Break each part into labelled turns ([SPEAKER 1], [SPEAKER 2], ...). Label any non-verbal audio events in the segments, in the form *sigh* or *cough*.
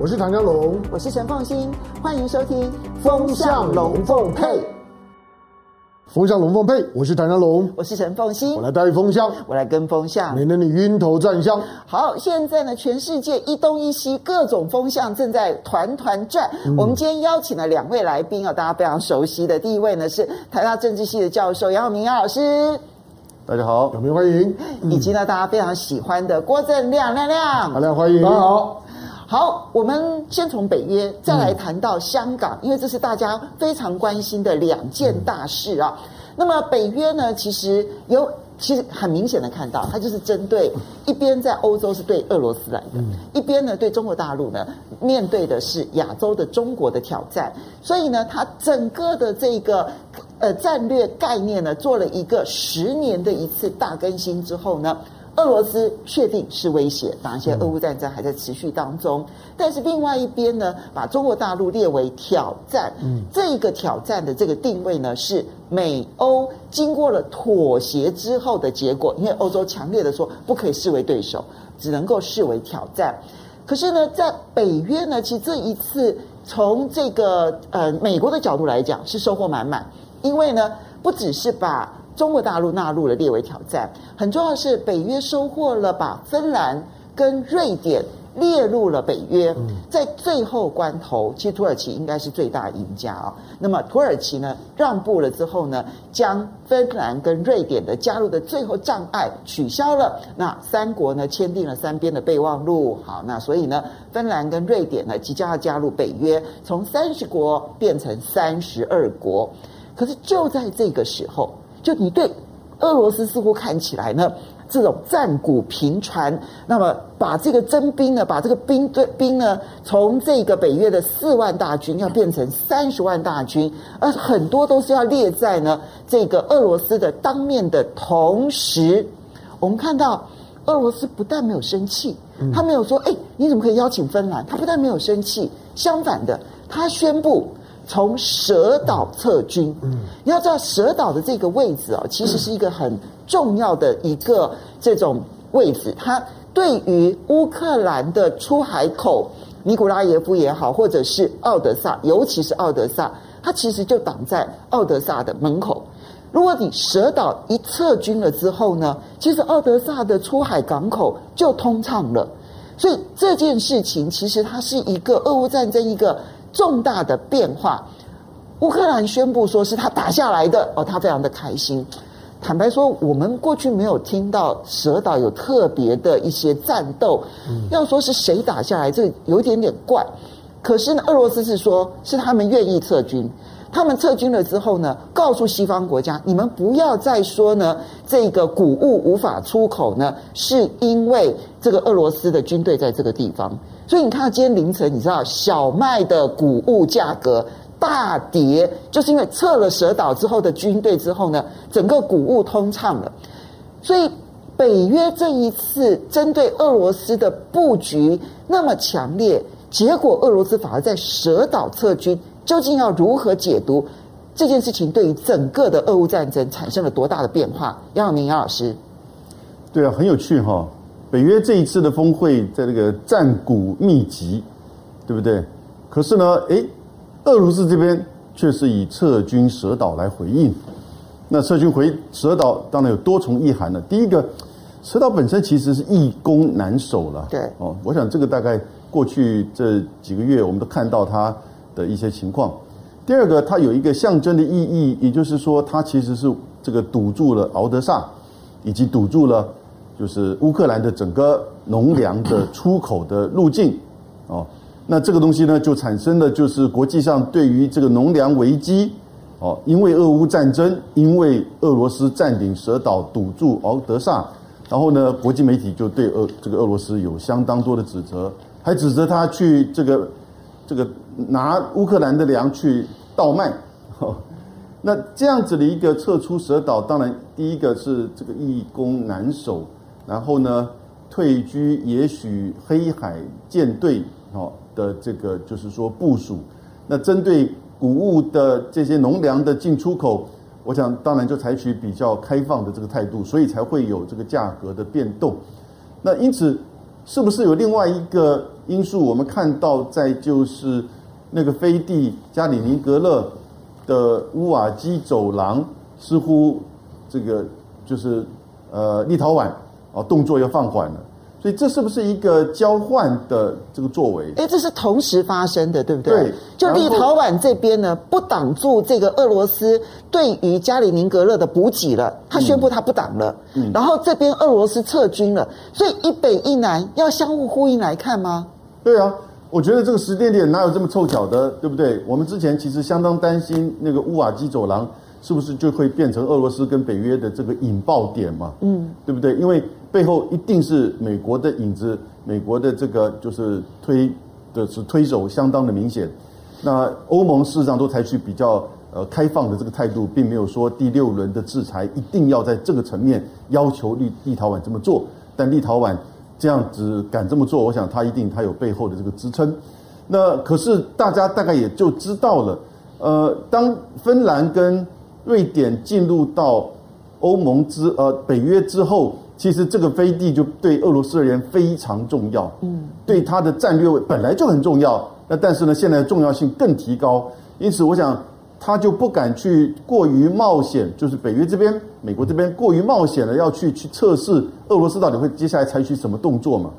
[SPEAKER 1] 我是唐江龙，
[SPEAKER 2] 我是陈凤新，欢迎收听《风向龙凤配》。
[SPEAKER 1] 风向龙凤配，我是唐湘龙，
[SPEAKER 2] 我是陈凤新，
[SPEAKER 1] 我来带风向，
[SPEAKER 2] 我来跟风向，
[SPEAKER 1] 免得你晕头转向。
[SPEAKER 2] 好，现在呢，全世界一东一西各种风向正在团团转。嗯、我们今天邀请了两位来宾啊，大家非常熟悉的。第一位呢是台大政治系的教授杨永明杨老师，
[SPEAKER 3] 大家好，
[SPEAKER 1] 有没有欢迎？
[SPEAKER 2] 以及呢，大家非常喜欢的郭正亮亮亮，
[SPEAKER 1] 大家欢迎，
[SPEAKER 3] 大家好。
[SPEAKER 2] 好，我们先从北约再来谈到香港，嗯、因为这是大家非常关心的两件大事啊。嗯、那么北约呢，其实有其实很明显的看到，它就是针对一边在欧洲是对俄罗斯来的，嗯、一边呢对中国大陆呢面对的是亚洲的中国的挑战，所以呢，它整个的这个呃战略概念呢做了一个十年的一次大更新之后呢。俄罗斯确定是威胁，当然，现在俄乌战争还在持续当中。但是另外一边呢，把中国大陆列为挑战。嗯，这个挑战的这个定位呢，是美欧经过了妥协之后的结果。因为欧洲强烈的说，不可以视为对手，只能够视为挑战。可是呢，在北约呢，其实这一次从这个呃美国的角度来讲，是收获满满，因为呢，不只是把中国大陆纳入了列为挑战，很重要的是北约收获了把芬兰跟瑞典列入了北约，在最后关头，其实土耳其应该是最大赢家啊。那么土耳其呢让步了之后呢，将芬兰跟瑞典的加入的最后障碍取消了。那三国呢签订了三边的备忘录，好，那所以呢，芬兰跟瑞典呢即将要加入北约，从三十国变成三十二国。可是就在这个时候。就你对俄罗斯似乎看起来呢，这种战鼓频传，那么把这个征兵呢，把这个兵对兵呢，从这个北约的四万大军要变成三十万大军，而很多都是要列在呢这个俄罗斯的当面的同时，我们看到俄罗斯不但没有生气，他没有说哎，你怎么可以邀请芬兰？他不但没有生气，相反的，他宣布。从蛇岛撤军，嗯，你要知道蛇岛的这个位置啊，其实是一个很重要的一个这种位置。它对于乌克兰的出海口，尼古拉耶夫也好，或者是奥德萨，尤其是奥德萨，它其实就挡在奥德萨的门口。如果你蛇岛一撤军了之后呢，其实奥德萨的出海港口就通畅了。所以这件事情其实它是一个俄乌战争一个。重大的变化，乌克兰宣布说是他打下来的哦，他非常的开心。坦白说，我们过去没有听到蛇岛有特别的一些战斗。要说是谁打下来，这有一点点怪。可是呢，俄罗斯是说，是他们愿意撤军。他们撤军了之后呢，告诉西方国家，你们不要再说呢，这个谷物无法出口呢，是因为这个俄罗斯的军队在这个地方。所以你看，今天凌晨，你知道小麦的谷物价格大跌，就是因为撤了蛇岛之后的军队之后呢，整个谷物通畅了。所以北约这一次针对俄罗斯的布局那么强烈，结果俄罗斯反而在蛇岛撤军，究竟要如何解读这件事情？对于整个的俄乌战争产生了多大的变化？杨永明杨老师，
[SPEAKER 3] 对啊，很有趣哈、北约这一次的峰会，在这个战鼓密集，对不对？可是呢，诶，俄罗斯这边却是以撤军蛇岛来回应。那撤军回蛇岛，当然有多重意涵了。第一个，蛇岛本身其实是易攻难守了。
[SPEAKER 2] 对。
[SPEAKER 3] 哦，我想这个大概过去这几个月，我们都看到它的一些情况。第二个，它有一个象征的意义，也就是说，它其实是这个堵住了敖德萨，以及堵住了。就是乌克兰的整个农粮的出口的路径，哦，那这个东西呢，就产生了就是国际上对于这个农粮危机，哦，因为俄乌战争，因为俄罗斯占领蛇岛，堵住敖德萨，然后呢，国际媒体就对俄这个俄罗斯有相当多的指责，还指责他去这个这个拿乌克兰的粮去倒卖。哦那这样子的一个撤出蛇岛，当然第一个是这个易攻难守。然后呢，退居也许黑海舰队哦的这个就是说部署。那针对谷物的这些农粮的进出口，我想当然就采取比较开放的这个态度，所以才会有这个价格的变动。那因此，是不是有另外一个因素？我们看到在就是那个飞地加里宁格勒的乌瓦基走廊，似乎这个就是呃立陶宛啊动作又放缓了。所以这是不是一个交换的这个作为？
[SPEAKER 2] 哎，这是同时发生的，对不对？
[SPEAKER 3] 对。
[SPEAKER 2] 就立陶宛这边呢，不挡住这个俄罗斯对于加里宁格勒的补给了，他宣布他不挡了。嗯。然后这边俄罗斯撤军了，所以一北一南要相互呼应来看吗？
[SPEAKER 3] 对啊，我觉得这个时间点哪有这么凑巧的，对不对？我们之前其实相当担心那个乌瓦基走廊是不是就会变成俄罗斯跟北约的这个引爆点嘛？嗯，对不对？因为背后一定是美国的影子，美国的这个就是推的是推手相当的明显。那欧盟事实上都采取比较呃开放的这个态度，并没有说第六轮的制裁一定要在这个层面要求立立陶宛这么做。但立陶宛这样子敢这么做，我想他一定他有背后的这个支撑。那可是大家大概也就知道了，呃，当芬兰跟瑞典进入到欧盟之呃北约之后。其实这个飞地就对俄罗斯而言非常重要，嗯，对它的战略位本来就很重要。那但是呢，现在重要性更提高，因此我想他就不敢去过于冒险，就是北约这边、美国这边过于冒险了，要去去测试俄罗斯到底会接下来采取什么动作嘛。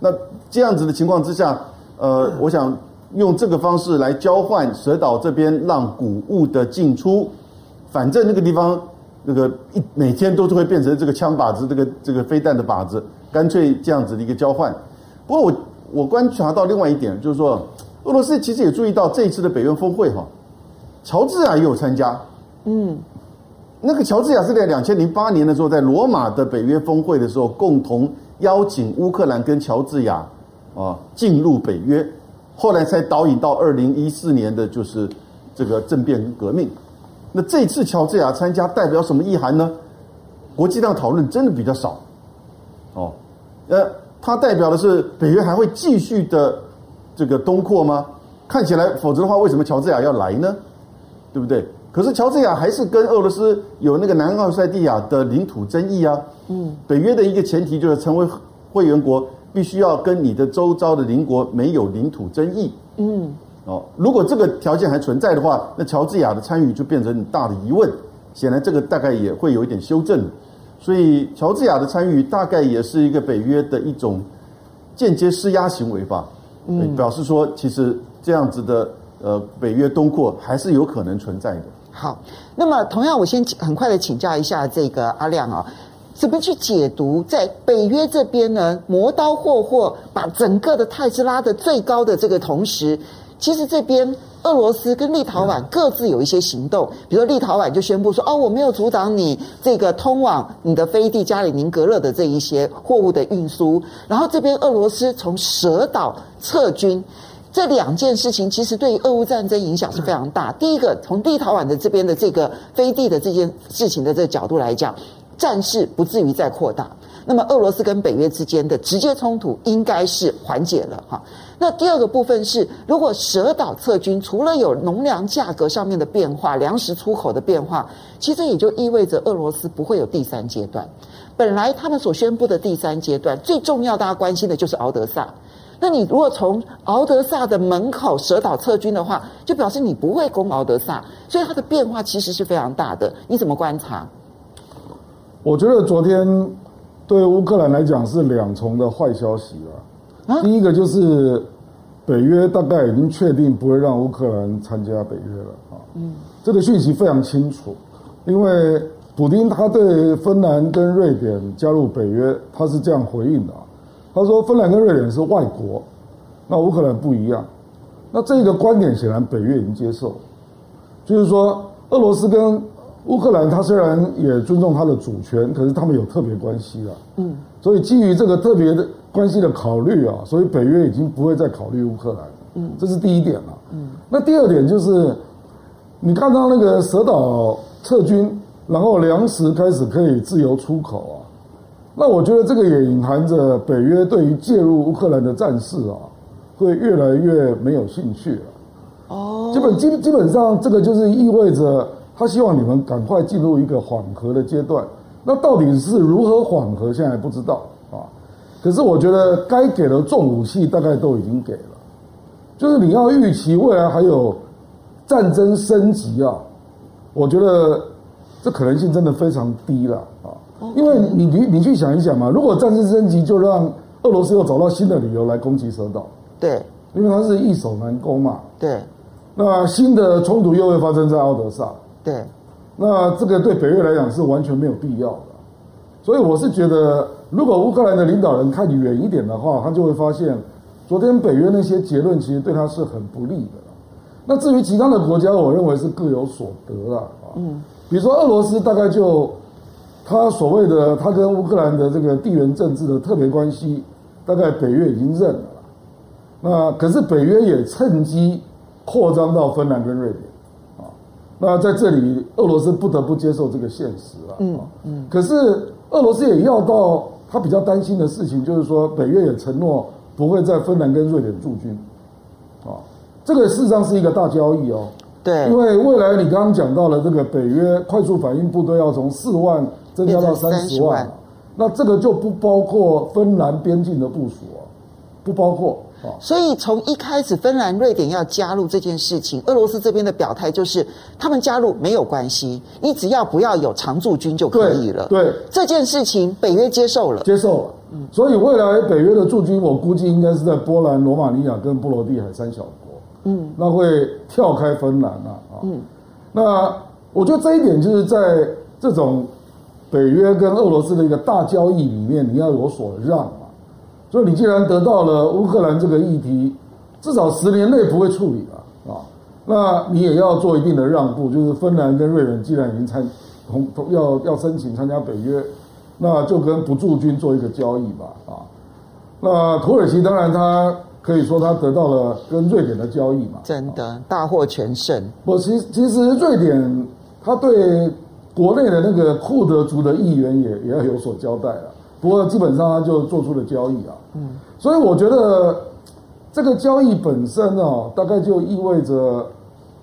[SPEAKER 3] 那这样子的情况之下，呃，我想用这个方式来交换蛇岛这边让谷物的进出，反正那个地方。那个一每天都是会变成这个枪靶子，这个这个飞弹的靶子，干脆这样子的一个交换。不过我我观察到另外一点，就是说俄罗斯其实也注意到这一次的北约峰会哈，乔治亚也有参加。嗯，那个乔治亚是在两千零八年的时候，在罗马的北约峰会的时候，共同邀请乌克兰跟乔治亚啊进入北约，后来才导引到二零一四年的就是这个政变革命。那这次乔治亚参加代表什么意涵呢？国际上讨论真的比较少，哦，呃，它代表的是北约还会继续的这个东扩吗？看起来，否则的话，为什么乔治亚要来呢？对不对？可是乔治亚还是跟俄罗斯有那个南奥塞梯亚的领土争议啊。嗯，北约的一个前提就是成为会员国，必须要跟你的周遭的邻国没有领土争议。嗯。哦，如果这个条件还存在的话，那乔治亚的参与就变成很大的疑问。显然，这个大概也会有一点修正。所以，乔治亚的参与大概也是一个北约的一种间接施压行为吧。嗯，表示说，其实这样子的呃北约东扩还是有可能存在的。
[SPEAKER 2] 好，那么同样，我先很快的请教一下这个阿亮啊，怎么去解读在北约这边呢？磨刀霍霍把整个的态势拉得最高的这个同时。其实这边俄罗斯跟立陶宛各自有一些行动，比如说立陶宛就宣布说：“哦，我没有阻挡你这个通往你的飞地加里宁格勒的这一些货物的运输。”然后这边俄罗斯从蛇岛撤军，这两件事情其实对于俄乌战争影响是非常大。第一个，从立陶宛的这边的这个飞地的这件事情的这个角度来讲，战事不至于再扩大。那么俄罗斯跟北约之间的直接冲突应该是缓解了哈。那第二个部分是，如果蛇岛撤军，除了有农粮价格上面的变化、粮食出口的变化，其实也就意味着俄罗斯不会有第三阶段。本来他们所宣布的第三阶段最重要，大家关心的就是敖德萨。那你如果从敖德萨的门口蛇岛撤军的话，就表示你不会攻敖德萨，所以它的变化其实是非常大的。你怎么观察？
[SPEAKER 1] 我觉得昨天。对乌克兰来讲是两重的坏消息了。啊、第一个就是北约大概已经确定不会让乌克兰参加北约了啊。嗯，这个讯息非常清楚，因为普京他对芬兰跟瑞典加入北约，他是这样回应的啊。他说芬兰跟瑞典是外国，那乌克兰不一样。那这个观点显然北约已经接受，就是说俄罗斯跟。乌克兰他虽然也尊重他的主权，可是他们有特别关系啊。嗯，所以基于这个特别的关系的考虑啊，所以北约已经不会再考虑乌克兰。嗯，这是第一点了。嗯，那第二点就是，你看到那个蛇岛撤军，然后粮食开始可以自由出口啊，那我觉得这个也隐含着北约对于介入乌克兰的战事啊，会越来越没有兴趣了。哦，基本基基本上这个就是意味着。他希望你们赶快进入一个缓和的阶段，那到底是如何缓和，现在还不知道啊。可是我觉得该给的重武器大概都已经给了，就是你要预期未来还有战争升级啊，我觉得这可能性真的非常低了啊，因为你你你去想一想嘛，如果战争升级，就让俄罗斯又找到新的理由来攻击蛇岛，
[SPEAKER 2] 对，
[SPEAKER 1] 因为它是易守难攻嘛，
[SPEAKER 2] 对，
[SPEAKER 1] 那新的冲突又会发生在奥德萨，
[SPEAKER 2] 对，
[SPEAKER 1] 那这个对北约来讲是完全没有必要的，所以我是觉得。如果乌克兰的领导人看远一点的话，他就会发现，昨天北约那些结论其实对他是很不利的。那至于其他的国家，我认为是各有所得了啊。嗯，比如说俄罗斯，大概就他所谓的他跟乌克兰的这个地缘政治的特别关系，大概北约已经认了。那可是北约也趁机扩张到芬兰跟瑞典啊。那在这里，俄罗斯不得不接受这个现实了。嗯嗯。可是俄罗斯也要到。他比较担心的事情就是说，北约也承诺不会在芬兰跟瑞典驻军，啊，这个事实上是一个大交易哦。
[SPEAKER 2] 对，
[SPEAKER 1] 因为未来你刚刚讲到了这个北约快速反应部队要从四万增加到三十万，那这个就不包括芬兰边境的部署啊，不包括。
[SPEAKER 2] 所以从一开始，芬兰、瑞典要加入这件事情，俄罗斯这边的表态就是，他们加入没有关系，你只要不要有常驻军就可以了。
[SPEAKER 1] 对，对
[SPEAKER 2] 这件事情，北约接受了，
[SPEAKER 1] 接受了。嗯，所以未来北约的驻军，我估计应该是在波兰、罗马尼亚跟波罗的海三小国。嗯，那会跳开芬兰啊。啊，嗯，那我觉得这一点就是在这种北约跟俄罗斯的一个大交易里面，你要有所让。所以你既然得到了乌克兰这个议题，至少十年内不会处理了啊，那你也要做一定的让步，就是芬兰跟瑞典既然已经参同同要要申请参加北约，那就跟不驻军做一个交易吧啊。那土耳其当然他可以说他得到了跟瑞典的交易嘛，
[SPEAKER 2] 真的大获全胜。
[SPEAKER 1] 我其其实瑞典他对国内的那个库德族的议员也也要有所交代了。不过基本上他就做出了交易啊，嗯，所以我觉得这个交易本身啊，大概就意味着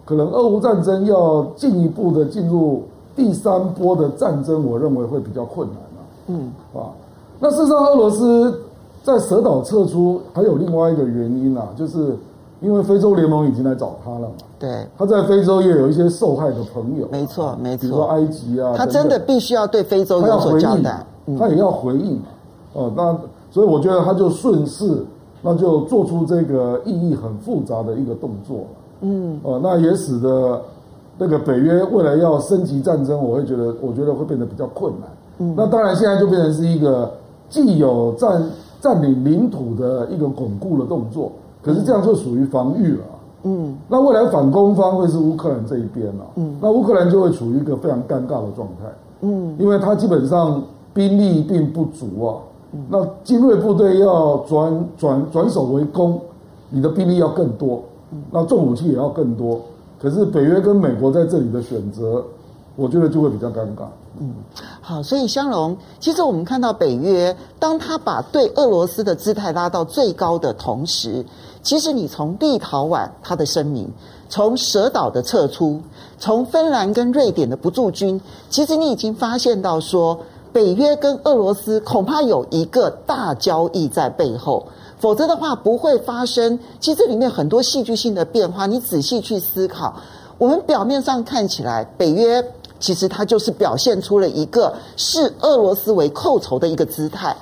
[SPEAKER 1] 可能俄乌战争要进一步的进入第三波的战争，我认为会比较困难啊，嗯，啊，那事实上俄罗斯在蛇岛撤出还有另外一个原因啊，就是因为非洲联盟已经来找他了嘛，
[SPEAKER 2] 对，
[SPEAKER 1] 他在非洲也有一些受害的朋友，
[SPEAKER 2] 没错没错，
[SPEAKER 1] 比如说埃及啊，
[SPEAKER 2] 他真的必须要对非洲有所交代。
[SPEAKER 1] 他也要回应嘛，哦，那所以我觉得他就顺势，那就做出这个意义很复杂的一个动作，嗯，哦，那也使得那个北约未来要升级战争，我会觉得，我觉得会变得比较困难。嗯，那当然现在就变成是一个既有占占领领土的一个巩固的动作，可是这样就属于防御了。嗯，那未来反攻方会是乌克兰这一边了。嗯，那乌克兰就会处于一个非常尴尬的状态。嗯，因为他基本上。兵力并不足啊，那精锐部队要转转转守为攻，你的兵力要更多，那重武器也要更多。可是北约跟美国在这里的选择，我觉得就会比较尴尬。
[SPEAKER 2] 嗯，好，所以香龙，其实我们看到北约，当他把对俄罗斯的姿态拉到最高的同时，其实你从立陶宛他的声明，从蛇岛的撤出，从芬兰跟瑞典的不驻军，其实你已经发现到说。北约跟俄罗斯恐怕有一个大交易在背后，否则的话不会发生。其实这里面很多戏剧性的变化，你仔细去思考。我们表面上看起来，北约其实它就是表现出了一个视俄罗斯为寇仇的一个姿态。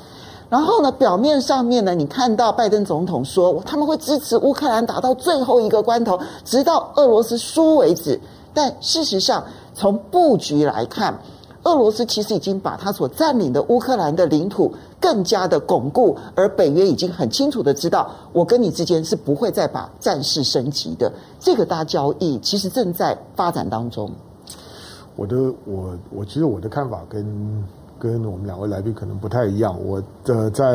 [SPEAKER 2] 然后呢，表面上面呢，你看到拜登总统说他们会支持乌克兰打到最后一个关头，直到俄罗斯输为止。但事实上，从布局来看，俄罗斯其实已经把他所占领的乌克兰的领土更加的巩固，而北约已经很清楚的知道，我跟你之间是不会再把战事升级的。这个大交易其实正在发展当中。
[SPEAKER 4] 我的我我其实我的看法跟跟我们两位来宾可能不太一样。我的在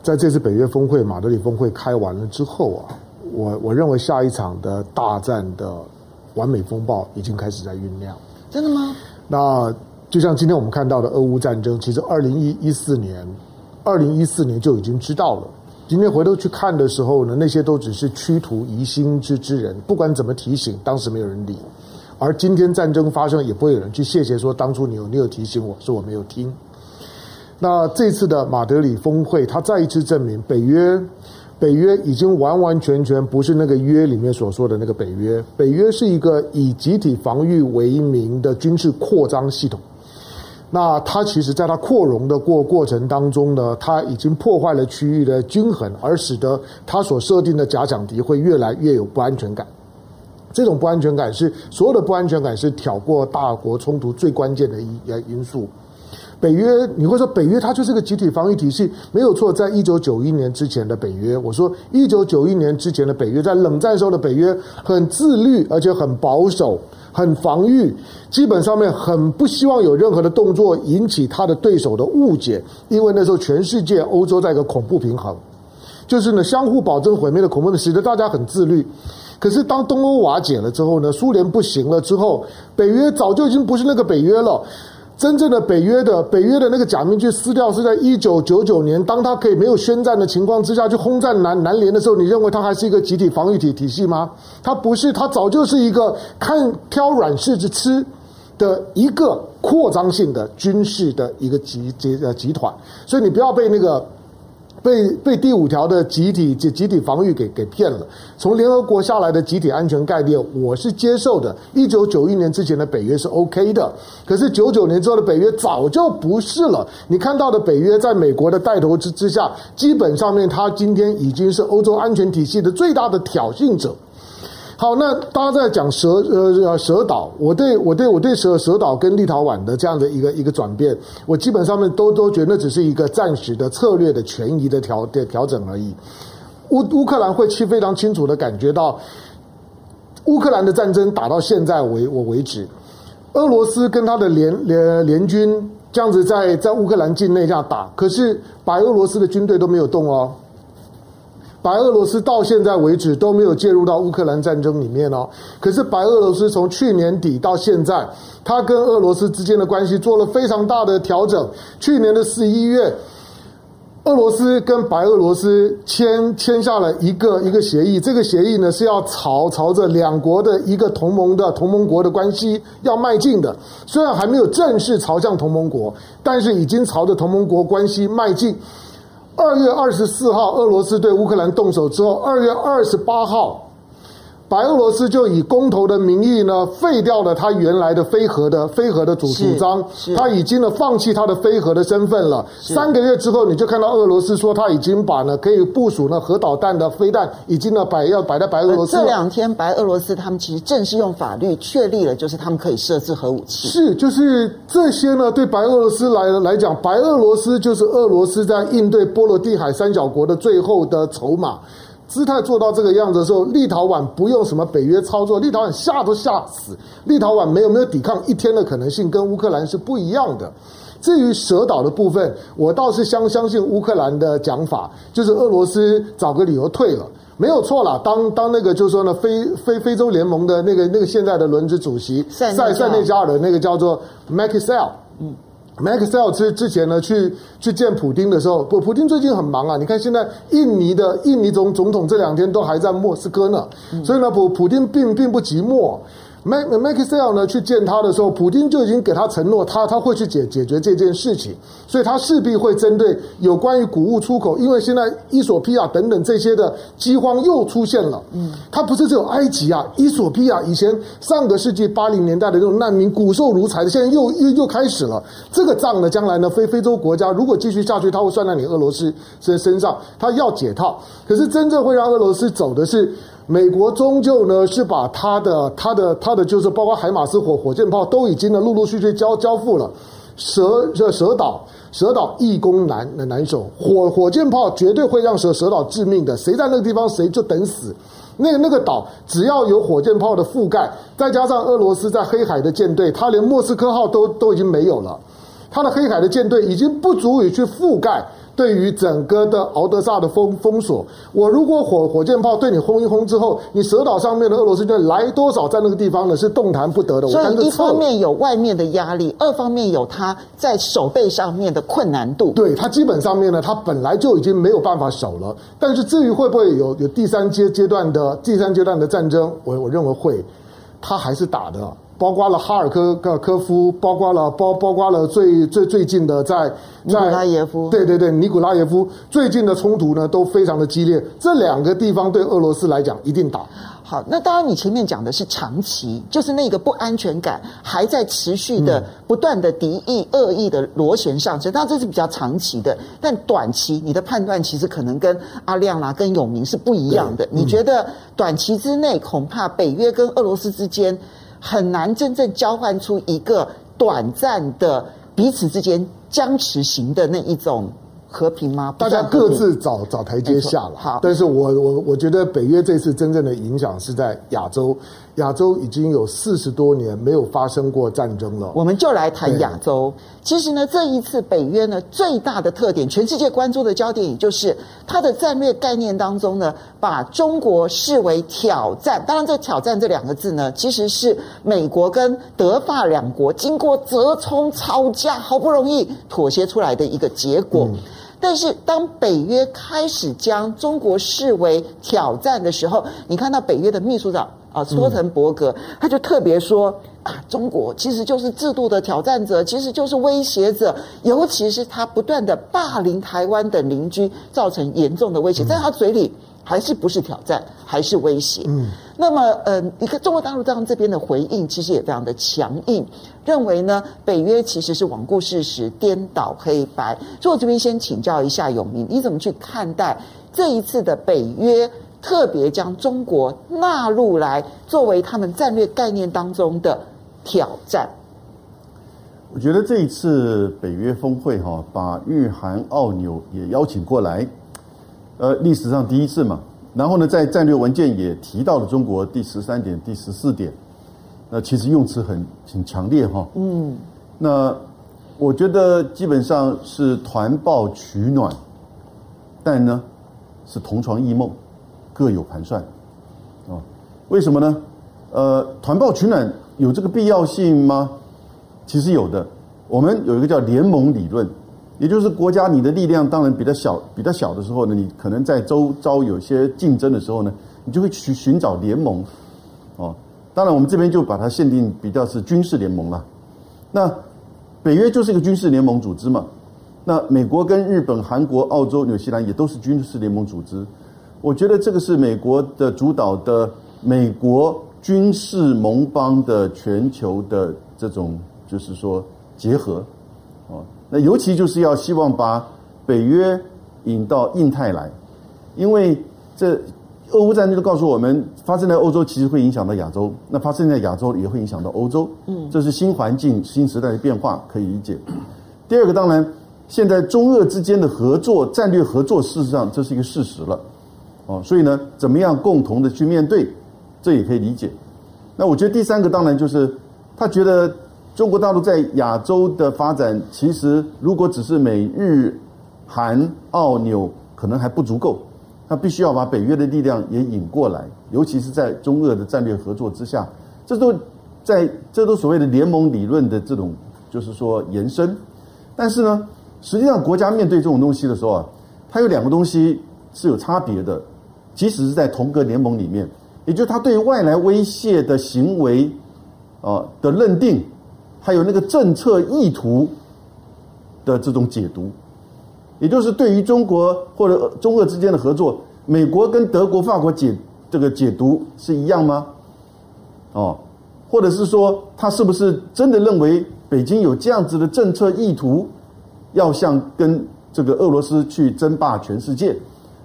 [SPEAKER 4] 在这次北约峰会马德里峰会开完了之后啊，我我认为下一场的大战的完美风暴已经开始在酝酿。
[SPEAKER 2] 真的吗？
[SPEAKER 4] 那就像今天我们看到的俄乌战争，其实二零一一四年，二零一四年就已经知道了。今天回头去看的时候呢，那些都只是趋徒疑心之之人，不管怎么提醒，当时没有人理。而今天战争发生，也不会有人去谢谢说当初你有你有提醒我，是我没有听。那这次的马德里峰会，它再一次证明北约。北约已经完完全全不是那个约里面所说的那个北约，北约是一个以集体防御为名的军事扩张系统。那它其实，在它扩容的过过程当中呢，它已经破坏了区域的均衡，而使得它所设定的假想敌会越来越有不安全感。这种不安全感是所有的不安全感是挑过大国冲突最关键的一因素。北约，你会说北约它就是个集体防御体系，没有错。在一九九一年之前的北约，我说一九九一年之前的北约，在冷战时候的北约很自律，而且很保守，很防御，基本上面很不希望有任何的动作引起他的对手的误解，因为那时候全世界欧洲在一个恐怖平衡，就是呢相互保证毁灭的恐怖的，使得大家很自律。可是当东欧瓦解了之后呢，苏联不行了之后，北约早就已经不是那个北约了。真正的北约的北约的那个假面具撕掉是在一九九九年，当他可以没有宣战的情况之下去轰炸南南联的时候，你认为他还是一个集体防御体体系吗？他不是，他早就是一个看挑软柿子吃的一个扩张性的军事的一个集集呃集团，所以你不要被那个。被被第五条的集体集集体防御给给骗了。从联合国下来的集体安全概念，我是接受的。一九九一年之前的北约是 OK 的，可是九九年之后的北约早就不是了。你看到的北约在美国的带头之之下，基本上面它今天已经是欧洲安全体系的最大的挑衅者。好，那大家在讲蛇呃蛇岛，我对我对我对蛇蛇岛跟立陶宛的这样的一个一个转变，我基本上面都都觉得那只是一个暂时的策略的权宜的调的调整而已。乌乌克兰会去非常清楚的感觉到，乌克兰的战争打到现在为我为止，俄罗斯跟他的联联联军这样子在在乌克兰境内这样打，可是白俄罗斯的军队都没有动哦。白俄罗斯到现在为止都没有介入到乌克兰战争里面哦。可是白俄罗斯从去年底到现在，他跟俄罗斯之间的关系做了非常大的调整。去年的十一月，俄罗斯跟白俄罗斯签签下了一个一个协议，这个协议呢是要朝朝着两国的一个同盟的同盟国的关系要迈进的。虽然还没有正式朝向同盟国，但是已经朝着同盟国关系迈进。二月二十四号，俄罗斯对乌克兰动手之后，二月二十八号，白俄罗斯就以公投的名义呢，废掉了他原来的非核的非核的主主张，他已经呢放弃他的非核的身份了。三个月之后，你就看到俄罗斯说他已经把呢可以部署呢核导弹的飞弹，已经呢摆要摆在白俄罗斯。
[SPEAKER 2] 这两天，白俄罗斯他们其实正式用法律确立了，就是他们可以设置核武器。
[SPEAKER 4] 是，就是这些呢，对白俄罗斯来来讲，白俄罗斯就是俄罗斯在应对波罗的海三角国的最后的筹码。姿态做到这个样子的时候，立陶宛不用什么北约操作，立陶宛吓都吓死。立陶宛没有没有抵抗一天的可能性，跟乌克兰是不一样的。至于蛇岛的部分，我倒是相相信乌克兰的讲法，就是俄罗斯找个理由退了，没有错啦。当当那个就是说呢，非非非洲联盟的那个那个现在的轮值主席塞塞内加尔的那个叫做 Macky Sall，嗯。Maxwell 之之前呢，去去见普丁的时候，普普丁最近很忙啊。你看现在印尼的印尼总总统这两天都还在莫斯科呢，所以呢，普普丁并并不寂寞。麦麦克塞尔呢去见他的时候，普京就已经给他承诺，他他会去解解决这件事情，所以他势必会针对有关于谷物出口，因为现在伊索比亚等等这些的饥荒又出现了。嗯，他不是只有埃及啊，伊索比亚以前上个世纪八零年代的这种难民骨瘦如柴的，现在又又又开始了。这个账呢，将来呢，非非洲国家如果继续下去，他会算在你俄罗斯身身上，他要解套。可是真正会让俄罗斯走的是。美国终究呢是把他的、他的、他的，就是包括海马斯火火箭炮都已经呢陆陆续续交交付了。蛇这蛇岛，蛇岛易攻难难守，火火箭炮绝对会让蛇蛇岛致命的。谁在那个地方，谁就等死。那那个岛只要有火箭炮的覆盖，再加上俄罗斯在黑海的舰队，他连莫斯科号都都已经没有了，他的黑海的舰队已经不足以去覆盖。对于整个的敖德萨的封封锁，我如果火火箭炮对你轰一轰之后，你蛇岛上面的俄罗斯军来多少在那个地方呢？是动弹不得的。
[SPEAKER 2] 所以一方面有外面的压力，二方面有他在守备上面的困难度。
[SPEAKER 4] 对，他基本上面呢，他本来就已经没有办法守了。但是至于会不会有有第三阶阶段的第三阶段的战争，我我认为会，他还是打的。包括了哈尔科科夫，包括了包包括了最最最近的在在
[SPEAKER 2] 尼古拉耶夫，
[SPEAKER 4] 对对对，尼古拉耶夫最近的冲突呢都非常的激烈，这两个地方对俄罗斯来讲一定打。
[SPEAKER 2] 好，那当然，你前面讲的是长期，就是那个不安全感还在持续的、不断的敌意、恶意的螺旋上升。那，这是比较长期的，但短期你的判断其实可能跟阿亮啦、跟永明是不一样的。你觉得短期之内，恐怕北约跟俄罗斯之间很难真正交换出一个短暂的彼此之间僵持型的那一种。和平吗？
[SPEAKER 4] 大家各自找找台阶下了。
[SPEAKER 2] 好，
[SPEAKER 4] 但是我我我觉得北约这次真正的影响是在亚洲，亚洲已经有四十多年没有发生过战争了。
[SPEAKER 2] 我们就来谈亚洲。其实呢，这一次北约呢最大的特点，全世界关注的焦点，也就是它的战略概念当中呢，把中国视为挑战。当然，这“挑战”这两个字呢，其实是美国跟德法两国经过折冲、吵架，好不容易妥协出来的一个结果。嗯但是，当北约开始将中国视为挑战的时候，你看到北约的秘书长啊，斯托滕伯格，他就特别说啊，中国其实就是制度的挑战者，其实就是威胁者，尤其是他不断的霸凌台湾等邻居，造成严重的威胁，在他嘴里。还是不是挑战，还是威胁？嗯，那么，呃，你看中国大陆这样这边的回应，其实也非常的强硬，认为呢，北约其实是罔顾事实、颠倒黑白。所以我这边先请教一下永明，你怎么去看待这一次的北约特别将中国纳入来作为他们战略概念当中的挑战？
[SPEAKER 3] 我觉得这一次北约峰会哈，把日韩澳纽也邀请过来。呃，历史上第一次嘛，然后呢，在战略文件也提到了中国第十三点、第十四点，那其实用词很很强烈哈。嗯，那我觉得基本上是团抱取暖，但呢是同床异梦，各有盘算啊。为什么呢？呃，团抱取暖有这个必要性吗？其实有的。我们有一个叫联盟理论。也就是国家，你的力量当然比较小，比较小的时候呢，你可能在周遭有些竞争的时候呢，你就会去寻找联盟，哦，当然我们这边就把它限定比较是军事联盟了。那北约就是一个军事联盟组织嘛。那美国跟日本、韩国、澳洲、纽西兰也都是军事联盟组织。我觉得这个是美国的主导的美国军事盟邦的全球的这种，就是说结合。那尤其就是要希望把北约引到印太来，因为这俄乌战争都告诉我们，发生在欧洲其实会影响到亚洲，那发生在亚洲也会影响到欧洲。嗯，这是新环境、新时代的变化，可以理解。第二个，当然，现在中俄之间的合作、战略合作，事实上这是一个事实了。哦，所以呢，怎么样共同的去面对，这也可以理解。那我觉得第三个，当然就是他觉得。中国大陆在亚洲的发展，其实如果只是美日韩澳纽，可能还不足够。那必须要把北约的力量也引过来，尤其是在中俄的战略合作之下，这都在这都所谓的联盟理论的这种，就是说延伸。但是呢，实际上国家面对这种东西的时候啊，它有两个东西是有差别的，即使是在同个联盟里面，也就是它对外来威胁的行为啊的认定。还有那个政策意图的这种解读，也就是对于中国或者中俄之间的合作，美国跟德国、法国解这个解读是一样吗？哦，或者是说，他是不是真的认为北京有这样子的政策意图，要向跟这个俄罗斯去争霸全世界？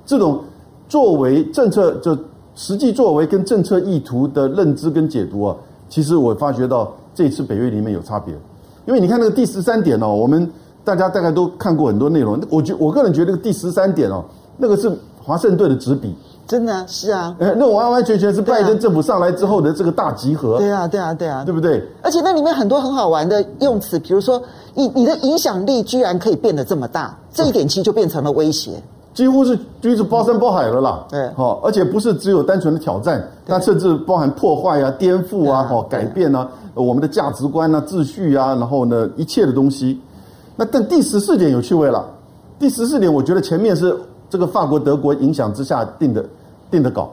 [SPEAKER 3] 这种作为政策就实际作为跟政策意图的认知跟解读啊，其实我发觉到。这次北约里面有差别，因为你看那个第十三点哦，我们大家大概都看过很多内容。我觉我个人觉得，那个第十三点哦，那个是华盛顿的纸笔，
[SPEAKER 2] 真的是啊，
[SPEAKER 3] 呃，那完完全全是拜登政府上来之后的这个大集合。
[SPEAKER 2] 对啊，对啊，对啊，
[SPEAKER 3] 对不对？
[SPEAKER 2] 而且那里面很多很好玩的用词，比如说你你的影响力居然可以变得这么大，这一点其实就变成了威胁。
[SPEAKER 3] 几乎是就是包山包海了啦，
[SPEAKER 2] 对，
[SPEAKER 3] 好，而且不是只有单纯的挑战，它甚至包含破坏啊、颠覆啊、哈、改变啊，我们的价值观啊、秩序啊，然后呢，一切的东西。那但第十四点有趣味了，第十四点我觉得前面是这个法国、德国影响之下定的定的稿，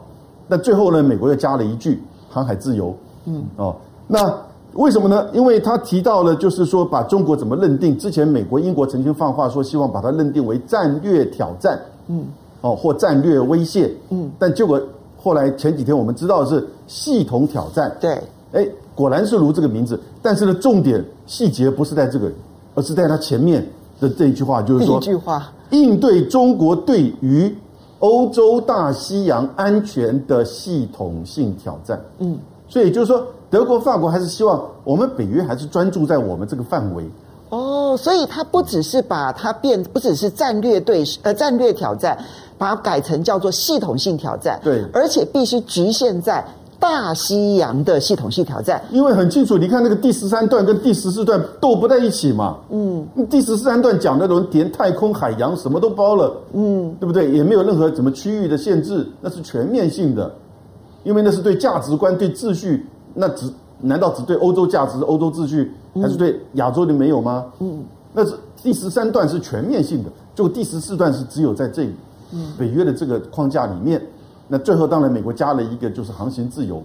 [SPEAKER 3] 那最后呢，美国又加了一句航海自由，嗯，哦，那为什么呢？因为他提到了，就是说把中国怎么认定？之前美国、英国曾经放话说，希望把它认定为战略挑战，嗯，哦，或战略威胁，嗯，但结果后来前几天我们知道是系统挑战，
[SPEAKER 2] 对，
[SPEAKER 3] 哎，果然是如这个名字，但是呢，重点细节不是在这个，而是在它前面的这一句话，就是说，
[SPEAKER 2] 一句话，
[SPEAKER 3] 应对中国对于欧洲大西洋安全的系统性挑战，嗯，所以就是说。德国、法国还是希望我们北约还是专注在我们这个范围。
[SPEAKER 2] 哦，所以它不只是把它变，不只是战略对呃战略挑战，把它改成叫做系统性挑战。
[SPEAKER 3] 对，
[SPEAKER 2] 而且必须局限在大西洋的系统性挑战。
[SPEAKER 3] 因为很清楚，你看那个第十三段跟第十四段斗不在一起嘛。嗯，第十三段讲那种连太空、海洋什么都包了。嗯，对不对？也没有任何什么区域的限制，那是全面性的，因为那是对价值观、对秩序。那只难道只对欧洲价值、欧洲秩序，还是对亚洲的没有吗？嗯，那是第十三段是全面性的，就第十四段是只有在这里北约的这个框架里面。那最后当然美国加了一个就是航行自由，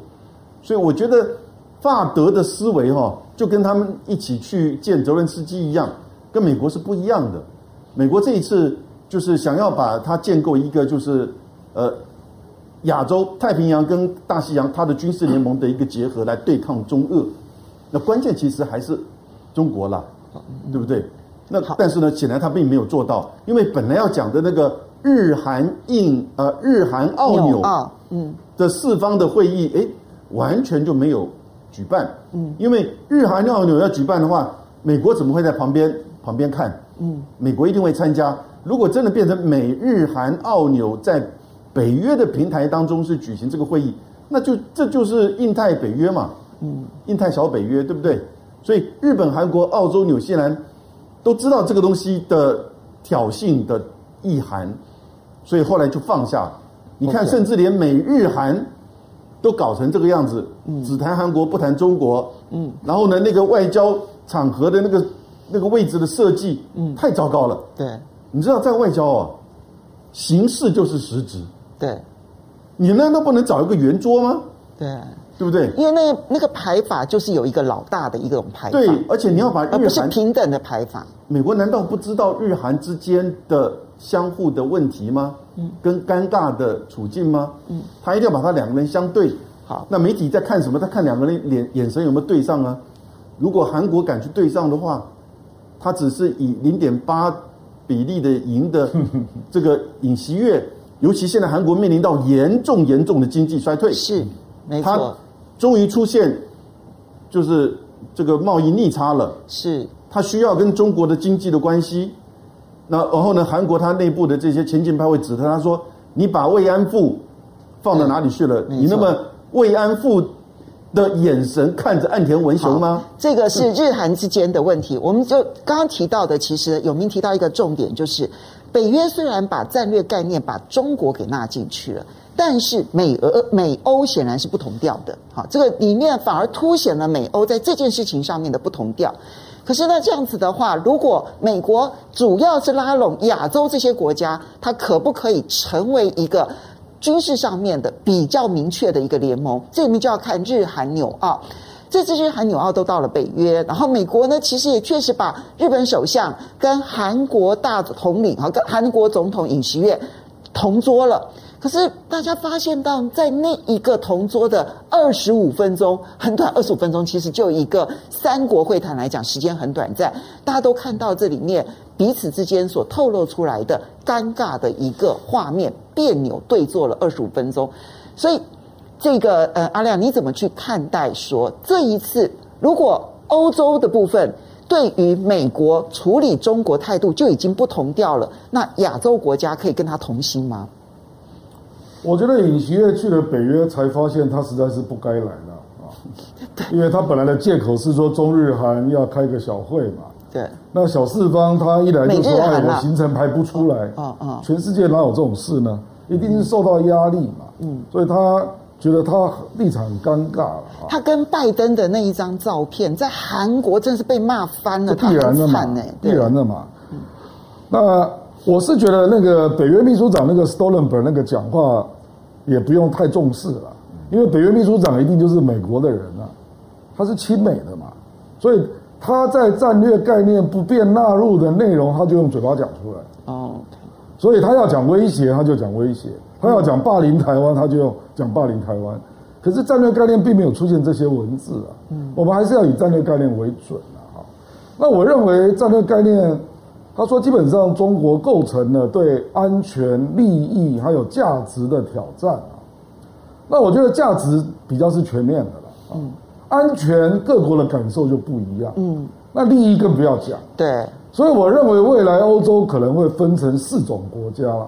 [SPEAKER 3] 所以我觉得法德的思维哈，就跟他们一起去见泽伦斯基一样，跟美国是不一样的。美国这一次就是想要把它建构一个就是呃。亚洲、太平洋跟大西洋，它的军事联盟的一个结合来对抗中俄，那关键其实还是中国啦，对不对？那但是呢，显然他并没有做到，因为本来要讲的那个日韩印呃日韩澳纽嗯的四方的会议，哎，完全就没有举办，嗯，因为日韩澳纽要举办的话，美国怎么会在旁边旁边看？嗯，美国一定会参加。如果真的变成美日韩澳纽在北约的平台当中是举行这个会议，那就这就是印太北约嘛，嗯，印太小北约对不对？所以日本、韩国、澳洲、纽西兰都知道这个东西的挑衅的意涵，所以后来就放下。你看，甚至连美日韩都搞成这个样子，只谈韩国不谈中国，嗯，然后呢，那个外交场合的那个那个位置的设计，嗯，太糟糕了。
[SPEAKER 2] 对，
[SPEAKER 3] 你知道在外交啊，形式就是实质。
[SPEAKER 2] 对，
[SPEAKER 3] 你难道不能找一个圆桌吗？
[SPEAKER 2] 对，
[SPEAKER 3] 对不对？
[SPEAKER 2] 因为那那个排法就是有一个老大的一种排法。
[SPEAKER 3] 对，而且你要把日韩，而
[SPEAKER 2] 不是平等的排法。
[SPEAKER 3] 美国难道不知道日韩之间的相互的问题吗？嗯，跟尴尬的处境吗？嗯，他一定要把他两个人相对。
[SPEAKER 2] 好，
[SPEAKER 3] 那媒体在看什么？他看两个人脸眼神有没有对上啊？如果韩国敢去对上的话，他只是以零点八比例的赢的 *laughs* 这个尹锡悦。尤其现在韩国面临到严重严重的经济衰退，
[SPEAKER 2] 是，没错，
[SPEAKER 3] 他终于出现就是这个贸易逆差了，
[SPEAKER 2] 是，
[SPEAKER 3] 他需要跟中国的经济的关系，那然后呢，韩国他内部的这些前进派会指责他说：“你把慰安妇放到哪里去了？你那么慰安妇的眼神看着岸田文雄吗？”
[SPEAKER 2] 这个是日韩之间的问题。我们就刚刚提到的，其实有明提到一个重点就是。北约虽然把战略概念把中国给纳进去了，但是美俄美欧显然是不同调的。好，这个里面反而凸显了美欧在这件事情上面的不同调。可是呢，这样子的话，如果美国主要是拉拢亚洲这些国家，它可不可以成为一个军事上面的比较明确的一个联盟？这里面就要看日韩纽澳。这次日韩纽澳都到了北约，然后美国呢，其实也确实把日本首相跟韩国大统领哈，跟韩国总统尹锡悦同桌了。可是大家发现到，在那一个同桌的二十五分钟，很短，二十五分钟，其实就一个三国会谈来讲，时间很短暂。大家都看到这里面彼此之间所透露出来的尴尬的一个画面，别扭对坐了二十五分钟，所以。这个呃，阿亮，你怎么去看待说这一次，如果欧洲的部分对于美国处理中国态度就已经不同调了，那亚洲国家可以跟他同心吗？
[SPEAKER 1] 我觉得尹锡悦去了北约，才发现他实在是不该来了啊，*laughs* 因为他本来的借口是说中日韩要开个小会嘛，
[SPEAKER 2] 对，
[SPEAKER 1] 那小四方他一来就说哎，我行程排不出来，
[SPEAKER 2] 啊啊，
[SPEAKER 1] 全世界哪有这种事呢？一定是受到压力嘛，嗯，所以他。觉得他立场很尴尬了。
[SPEAKER 2] 他跟拜登的那一张照片，在韩国真是被骂翻了。
[SPEAKER 1] 必然的嘛，必然的嘛。那我是觉得那个北约秘书长那个 Stoltenberg 那个讲话也不用太重视了，因为北约秘书长一定就是美国的人啊，他是亲美的嘛，所以他在战略概念不变纳入的内容，他就用嘴巴讲出来。哦，所以他要讲威胁，他就讲威胁；他要讲霸凌台湾，他就用讲霸凌台湾。可是战略概念并没有出现这些文字啊。嗯，我们还是要以战略概念为准啊。那我认为战略概念，他说基本上中国构成了对安全、利益还有价值的挑战啊。那我觉得价值比较是全面的了。嗯。安全各国的感受就不一样，嗯，那利益更不要讲，
[SPEAKER 2] 对，
[SPEAKER 1] 所以我认为未来欧洲可能会分成四种国家了，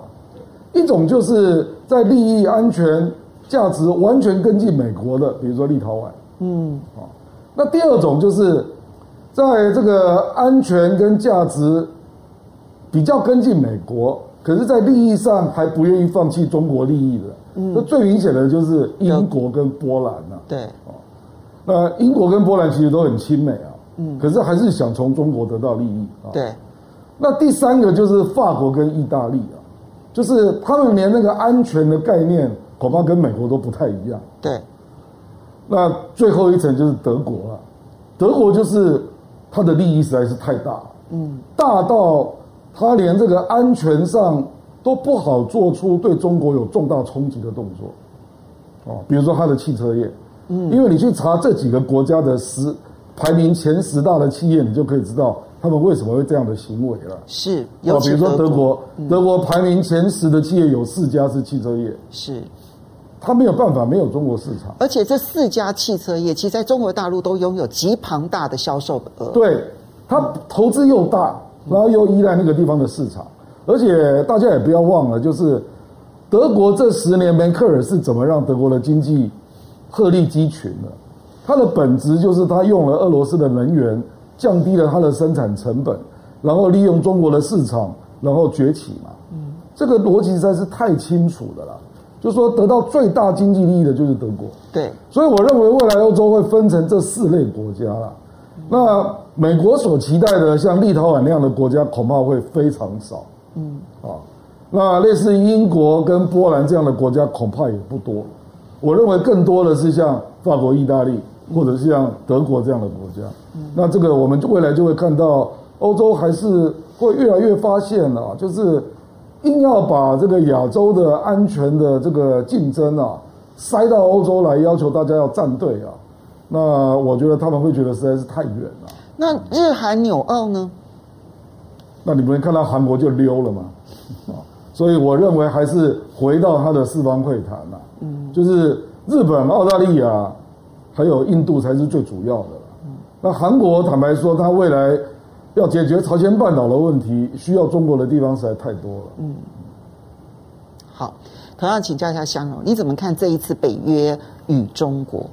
[SPEAKER 1] 一种就是在利益、安全、价值完全跟进美国的，比如说立陶宛，嗯，啊，那第二种就是在这个安全跟价值比较跟进美国，可是在利益上还不愿意放弃中国利益的，嗯，那最明显的就是英国跟波兰了，
[SPEAKER 2] 对。
[SPEAKER 1] 啊那英国跟波兰其实都很亲美啊，嗯，可是还是想从中国得到利益啊。
[SPEAKER 2] 对，
[SPEAKER 1] 那第三个就是法国跟意大利啊，就是他们连那个安全的概念恐怕跟美国都不太一样。
[SPEAKER 2] 对，
[SPEAKER 1] 那最后一层就是德国了，德国就是它的利益实在是太大，嗯，大到它连这个安全上都不好做出对中国有重大冲击的动作，哦，比如说它的汽车业。嗯，因为你去查这几个国家的十排名前十大的企业，你就可以知道他们为什么会这样的行为了。
[SPEAKER 2] 是，
[SPEAKER 1] 哦，比如说德国，德国排名前十的企业有四家是汽车业。
[SPEAKER 2] 是，
[SPEAKER 1] 他没有办法，没有中国市场。
[SPEAKER 2] 而且这四家汽车业，其实在中国大陆都拥有极庞大的销售额。
[SPEAKER 1] 对，他投资又大，然后又依赖那个地方的市场，而且大家也不要忘了，就是德国这十年梅克尔是怎么让德国的经济。鹤立鸡群的，它的本质就是他用了俄罗斯的能源，降低了它的生产成本，然后利用中国的市场，然后崛起嘛。嗯，这个逻辑实在是太清楚的了。就是说，得到最大经济利益的就是德国。
[SPEAKER 2] 对，
[SPEAKER 1] 所以我认为未来欧洲会分成这四类国家了。那美国所期待的像立陶宛那样的国家，恐怕会非常少。嗯，啊，那类似英国跟波兰这样的国家，恐怕也不多。我认为更多的是像法国、意大利，或者是像德国这样的国家。那这个我们未来就会看到，欧洲还是会越来越发现啊，就是硬要把这个亚洲的安全的这个竞争啊塞到欧洲来，要求大家要站队啊。那我觉得他们会觉得实在是太远了。
[SPEAKER 2] 那日韩纽澳呢？
[SPEAKER 1] 那你们看到韩国就溜了嘛？啊，*laughs* 所以我认为还是回到他的四方会谈了。嗯，就是日本、澳大利亚，还有印度才是最主要的。嗯，那韩国坦白说，它未来要解决朝鲜半岛的问题，需要中国的地方实在太多了。嗯，
[SPEAKER 2] 好，同样请教一下香龙，你怎么看这一次北约与中国？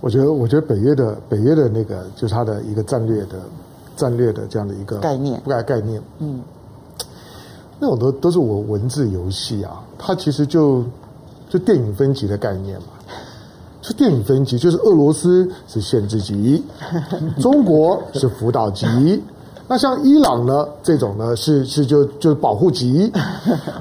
[SPEAKER 4] 我觉得，我觉得北约的北约的那个，就是它的一个战略的战略的这样的一个
[SPEAKER 2] 概念，
[SPEAKER 4] 不概概念。嗯，那种都都是我文字游戏啊，它其实就。就电影分级的概念嘛，就电影分级，就是俄罗斯是限制级，*laughs* 中国是辅导级，*laughs* 那像伊朗呢，这种呢是是就就是保护级，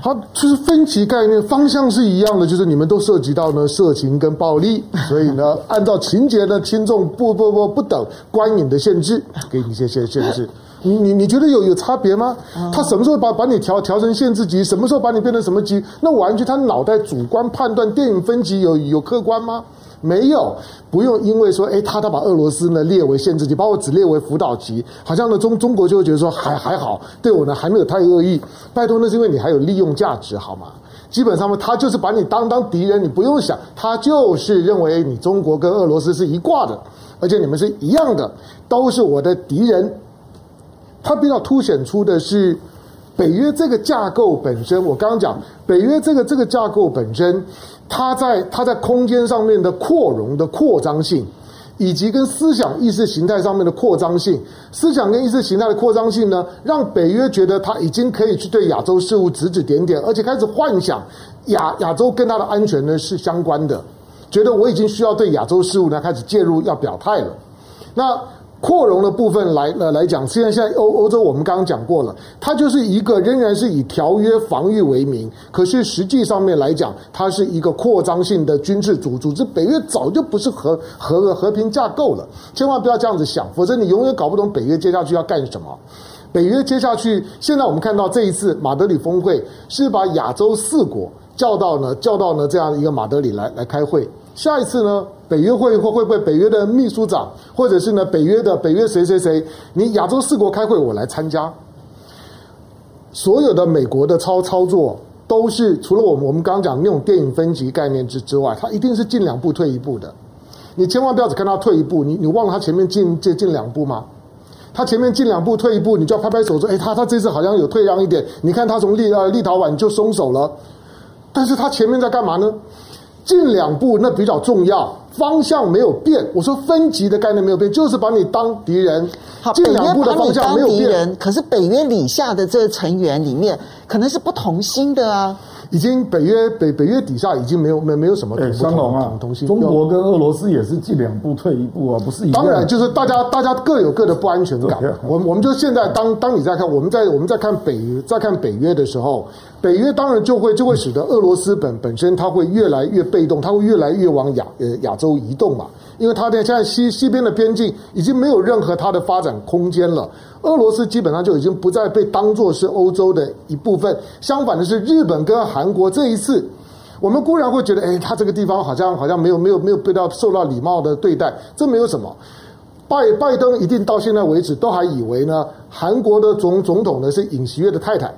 [SPEAKER 4] 好，就是分级概念方向是一样的，就是你们都涉及到呢色情跟暴力，所以呢 *laughs* 按照情节呢轻重不不不不等观影的限制，给你一些些限制。你你你觉得有有差别吗？他什么时候把把你调调成限制级？什么时候把你变成什么级？那完全他脑袋主观判断电影分级有有客观吗？没有，不用因为说，哎，他他把俄罗斯呢列为限制级，把我只列为辅导级，好像呢中中国就会觉得说还还好，对我呢还没有太恶意。拜托，那是因为你还有利用价值，好吗？基本上呢，他就是把你当当敌人，你不用想，他就是认为你中国跟俄罗斯是一挂的，而且你们是一样的，都是我的敌人。他比较凸显出的是北约这个架构本身。我刚刚讲北约这个这个架构本身，它在它在空间上面的扩容的扩张性，以及跟思想意识形态上面的扩张性，思想跟意识形态的扩张性呢，让北约觉得它已经可以去对亚洲事务指指点点，而且开始幻想亚亚洲跟它的安全呢是相关的，觉得我已经需要对亚洲事务呢开始介入要表态了。那。扩容的部分来呃来讲，现在现在欧欧洲我们刚刚讲过了，它就是一个仍然是以条约防御为名，可是实际上面来讲，它是一个扩张性的军事组组织。北约早就不是和和和平架构了，千万不要这样子想，否则你永远搞不懂北约接下去要干什么。北约接下去，现在我们看到这一次马德里峰会是把亚洲四国叫到呢叫到呢这样一个马德里来来开会。下一次呢，北约会会会不会北约的秘书长，或者是呢北约的北约谁谁谁，你亚洲四国开会我来参加。所有的美国的操操作都是除了我们我们刚刚讲那种电影分级概念之之外，它一定是进两步退一步的。你千万不要只看他退一步，你你忘了他前面进进进两步吗？他前面进两步退一步，你就要拍拍手说：“哎，他他这次好像有退让一点。”你看他从立呃立陶宛就松手了，但是他前面在干嘛呢？进两步那比较重要，方向没有变。我说分级的概念没有变，就是把你当敌人。
[SPEAKER 2] 好，近两步的方向没有变。可是北约里下的这个成员里面，可能是不同心的啊。
[SPEAKER 4] 已经北约北北约底下已经没有没没有什么同同
[SPEAKER 1] 香龙啊，中国跟俄罗斯也是进两步退一步啊，不是一样？
[SPEAKER 4] 当然，就是大家大家各有各的不安全感。我我们就现在当当你在看我们在我们在看北在看北约的时候，北约当然就会就会使得俄罗斯本本身它会越来越被动，它会越来越往亚呃亚洲移动嘛，因为它在现在西西边的边境已经没有任何它的发展空间了。俄罗斯基本上就已经不再被当作是欧洲的一部分，相反的是日本跟韩国这一次，我们固然会觉得，哎，他这个地方好像好像没有没有没有被到受到礼貌的对待，这没有什么。拜拜登一定到现在为止都还以为呢，韩国的总总统呢是尹锡悦的太太。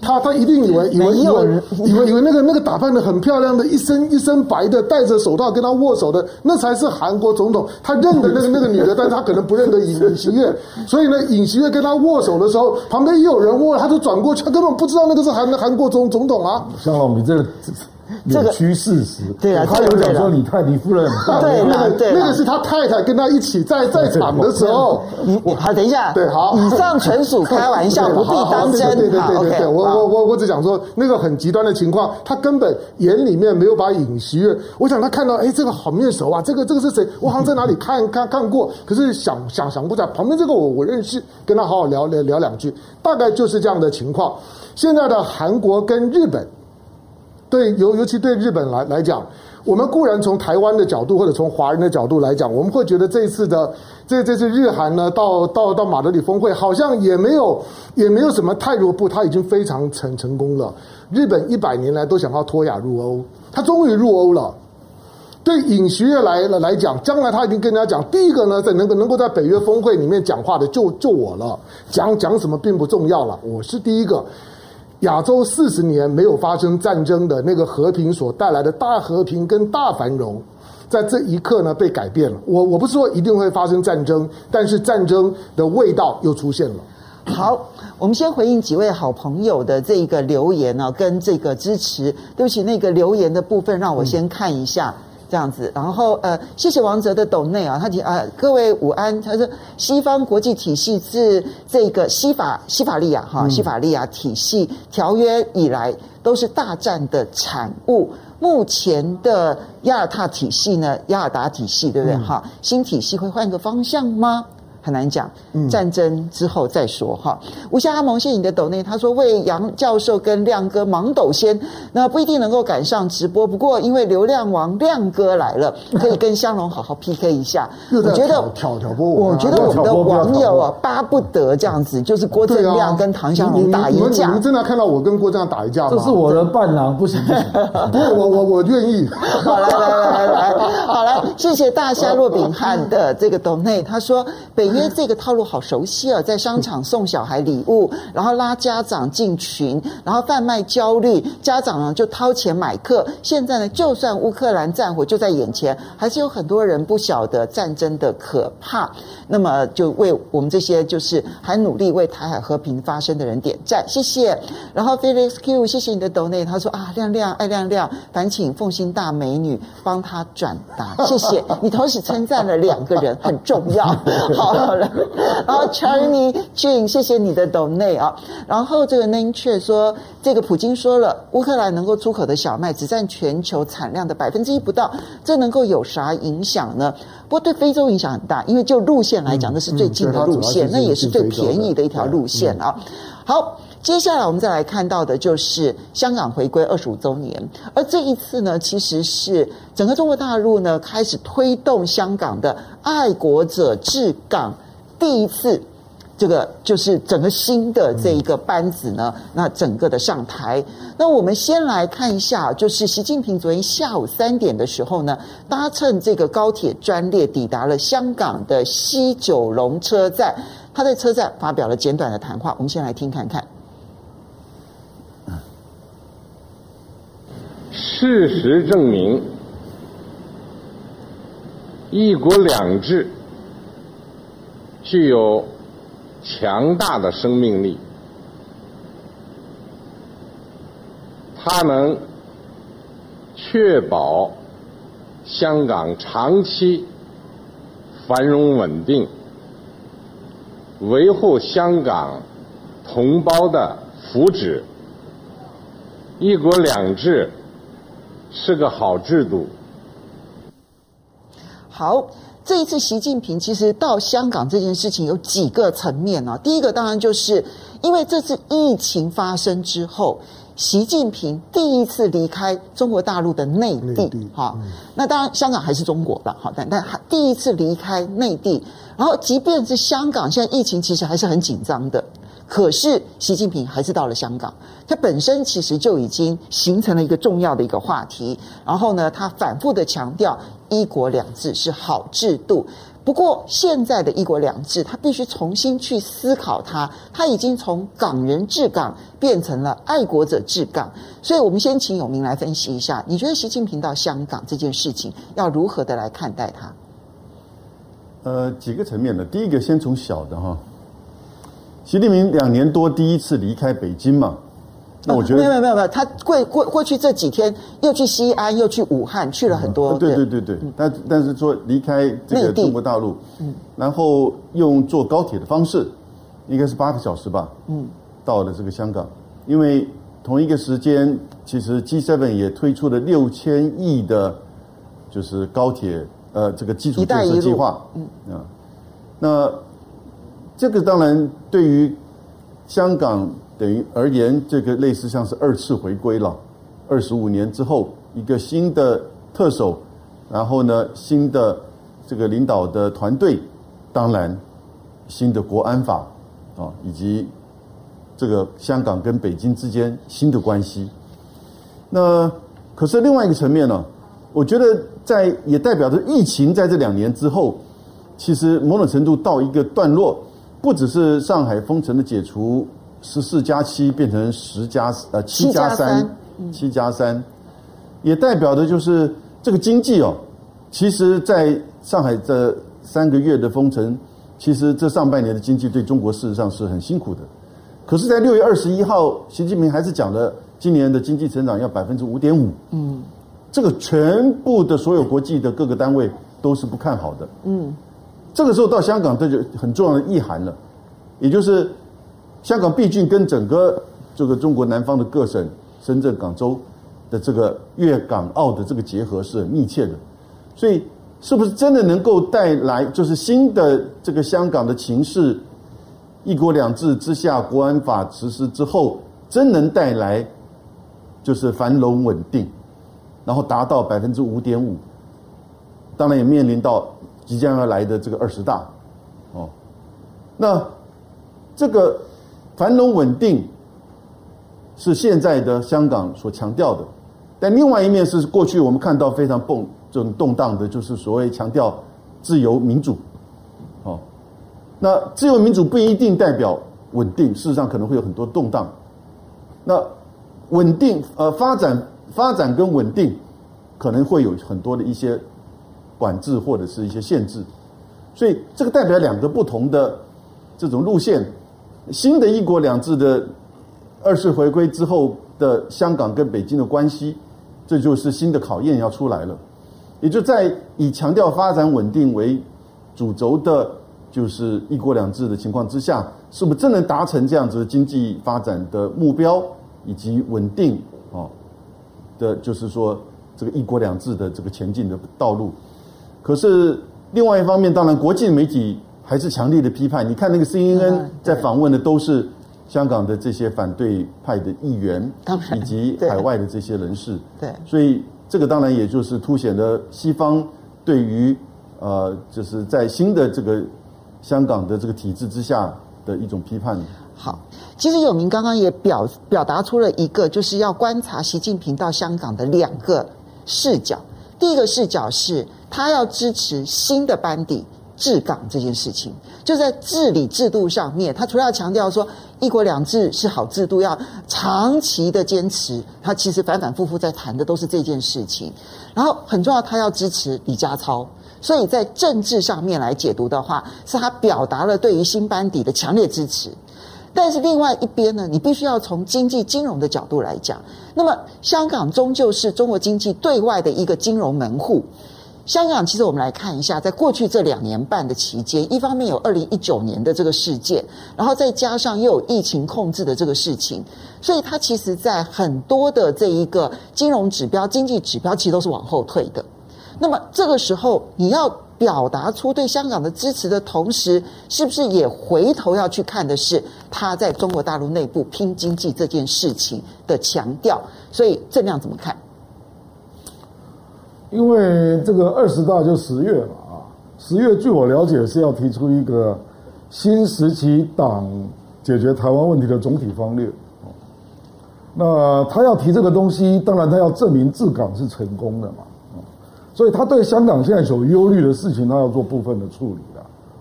[SPEAKER 4] 他他一定以为以为以为以为以为那个那个打扮的很漂亮的一身一身白的戴着手套跟他握手的那才是韩国总统，他认得那个那个女的，但是他可能不认得尹尹锡悦，所以呢，尹锡悦跟他握手的时候，旁边也有人握，他就转过去，他根本不知道那个是韩韩国总总统啊。
[SPEAKER 1] 向老，你这个。扭曲事实，
[SPEAKER 2] 对啊，
[SPEAKER 1] 他有讲说李太李夫人很大，
[SPEAKER 2] 对那个
[SPEAKER 4] 那个是他太太跟他一起在在场的时候。
[SPEAKER 2] 你我好，等一下，
[SPEAKER 4] 对，好，
[SPEAKER 2] 以上纯属开玩笑，不必当真。
[SPEAKER 4] 对对对对对，我我我我只讲说那个很极端的情况，他根本眼里面没有把尹锡悦。我想他看到，哎，这个好面熟啊，这个这个是谁？我好像在哪里看看看过，可是想想想不起来。旁边这个我我认识，跟他好好聊聊聊两句，大概就是这样的情况。现在的韩国跟日本。对，尤尤其对日本来来讲，我们固然从台湾的角度或者从华人的角度来讲，我们会觉得这一次的这这次日韩呢，到到到马德里峰会，好像也没有也没有什么太弱不，他已经非常成成功了。日本一百年来都想要脱亚入欧，他终于入欧了。对尹锡悦来了来讲，将来他已经跟人家讲，第一个呢，在能够能够在北约峰会里面讲话的就就我了，讲讲什么并不重要了，我是第一个。亚洲四十年没有发生战争的那个和平所带来的大和平跟大繁荣，在这一刻呢被改变了。我我不是说一定会发生战争，但是战争的味道又出现了。
[SPEAKER 2] 好，我们先回应几位好朋友的这个留言呢，跟这个支持。对不起，那个留言的部分让我先看一下。嗯这样子，然后呃，谢谢王哲的斗内啊，他提啊，各位午安。他说，西方国际体系自这个西法西法利亚哈西法利亚体系条约以来，都是大战的产物。目前的亚尔塔体系呢，亚尔达体系对不对？哈、嗯，新体系会换个方向吗？很难讲，战争之后再说哈。吴夏阿蒙谢你的抖内，他说为杨教授跟亮哥忙抖先，那不一定能够赶上直播，不过因为流量王亮哥来了，*laughs* 可以跟香龙好好 PK 一下。我觉得
[SPEAKER 4] 挑挑拨，
[SPEAKER 2] 我觉得我们的网友啊巴不得这样子，就是郭正亮跟唐香龙打一架。
[SPEAKER 4] 你们真的看到我跟郭正亮打一架吗？
[SPEAKER 1] 这是我的伴郎，不行 *laughs* 不行，
[SPEAKER 4] 不是我我我愿意。*laughs*
[SPEAKER 2] 好来来来来来，好来，谢谢大虾若饼汉的这个抖内，他说北。因为这个套路好熟悉啊，在商场送小孩礼物，然后拉家长进群，然后贩卖焦虑，家长呢就掏钱买课。现在呢，就算乌克兰战火就在眼前，还是有很多人不晓得战争的可怕。那么，就为我们这些就是还努力为台海和平发声的人点赞，谢谢。然后 Felix Q，谢谢你的 donate，他说啊，亮亮爱亮亮，烦请凤心大美女帮他转达谢谢你，同时称赞了两个人，很重要。好了，*laughs* 然后 Charlie Jane，谢谢你的 donate 啊。然后这个 Name 却说，这个普京说了，乌克兰能够出口的小麦只占全球产量的百分之一不到，这能够有啥影响呢？不过对非洲影响很大，因为就路线来讲，那是最近的路线，那也是最便宜的一条路线啊。好。接下来我们再来看到的就是香港回归二十五周年，而这一次呢，其实是整个中国大陆呢开始推动香港的爱国者治港第一次，这个就是整个新的这一个班子呢，那整个的上台。那我们先来看一下，就是习近平昨天下午三点的时候呢，搭乘这个高铁专列抵达了香港的西九龙车站，他在车站发表了简短的谈话，我们先来听看看。
[SPEAKER 5] 事实证明，“一国两制”具有强大的生命力，它能确保香港长期繁荣稳定，维护香港同胞的福祉。“一国两制”是个好制度。
[SPEAKER 2] 好，这一次习近平其实到香港这件事情有几个层面啊。第一个当然就是因为这次疫情发生之后，习近平第一次离开中国大陆的内地。哈，那当然香港还是中国的，好，但但第一次离开内地，然后即便是香港现在疫情其实还是很紧张的。可是习近平还是到了香港，他本身其实就已经形成了一个重要的一个话题。然后呢，他反复的强调“一国两制”是好制度。不过现在的一国两制，他必须重新去思考它。他已经从港人治港变成了爱国者治港。所以我们先请永明来分析一下，你觉得习近平到香港这件事情要如何的来看待它？
[SPEAKER 3] 呃，几个层面的。第一个，先从小的哈。习近平两年多第一次离开北京嘛，那我觉得、
[SPEAKER 2] 啊、没有没有没有，他过过过去这几天又去西安，又去武汉，去了很多。
[SPEAKER 3] 嗯、对对。对对，但、嗯、但是说离开这个中国大陆，嗯，然后用坐高铁的方式，应该是八个小时吧，嗯，到了这个香港，因为同一个时间，其实 G7 也推出了六千亿的，就是高铁呃这个基础建设计划，嗯。啊，那。这个当然对于香港等于而言，这个类似像是二次回归了。二十五年之后，一个新的特首，然后呢，新的这个领导的团队，当然新的国安法啊，以及这个香港跟北京之间新的关系。那可是另外一个层面呢，我觉得在也代表着疫情在这两年之后，其实某种程度到一个段落。不只是上海封城的解除，十四加七变成十加呃七加三，七加三，也代表的就是这个经济哦。其实，在上海这三个月的封城，其实这上半年的经济对中国事实上是很辛苦的。可是，在六月二十一号，习近平还是讲了今年的经济成长要百分之五点五。嗯，这个全部的所有国际的各个单位都是不看好的。嗯。这个时候到香港，这就很重要的意涵了，也就是香港毕竟跟整个这个中国南方的各省、深圳、广州的这个粤港澳的这个结合是很密切的，所以是不是真的能够带来就是新的这个香港的情势，一国两制之下，国安法实施之后，真能带来就是繁荣稳定，然后达到百分之五点五，当然也面临到。即将要来的这个二十大，哦，那这个繁荣稳定是现在的香港所强调的，但另外一面是过去我们看到非常动这种动荡的，就是所谓强调自由民主，哦，那自由民主不一定代表稳定，事实上可能会有很多动荡。那稳定呃发展发展跟稳定可能会有很多的一些。管制或者是一些限制，所以这个代表两个不同的这种路线。新的一国两制的二次回归之后的香港跟北京的关系，这就是新的考验要出来了。也就在以强调发展稳定为主轴的，就是一国两制的情况之下，是不是真能达成这样子的经济发展的目标以及稳定啊的，就是说这个一国两制的这个前进的道路？可是另外一方面，当然国际媒体还是强烈的批判。你看那个 CNN 在访问的都是香港的这些反对派的议员，以及海外的这些人士。
[SPEAKER 2] 对，
[SPEAKER 3] 所以这个当然也就是凸显了西方对于呃，就是在新的这个香港的这个体制之下的一种批判。
[SPEAKER 2] 好，其实有明刚刚也表表达出了一个，就是要观察习近平到香港的两个视角。第一个视角是他要支持新的班底治港这件事情，就在治理制度上面，他除了要强调说一国两制是好制度，要长期的坚持，他其实反反复复在谈的都是这件事情。然后很重要，他要支持李家超，所以在政治上面来解读的话，是他表达了对于新班底的强烈支持。但是另外一边呢，你必须要从经济金融的角度来讲。那么香港终究是中国经济对外的一个金融门户。香港其实我们来看一下，在过去这两年半的期间，一方面有二零一九年的这个事件，然后再加上又有疫情控制的这个事情，所以它其实在很多的这一个金融指标、经济指标，其实都是往后退的。那么这个时候你要。表达出对香港的支持的同时，是不是也回头要去看的是他在中国大陆内部拼经济这件事情的强调？所以这样怎么看？
[SPEAKER 1] 因为这个二十大就十月了啊，十月据我了解是要提出一个新时期党解决台湾问题的总体方略。那他要提这个东西，当然他要证明治港是成功的嘛。所以他对香港现在所忧虑的事情，他要做部分的处理的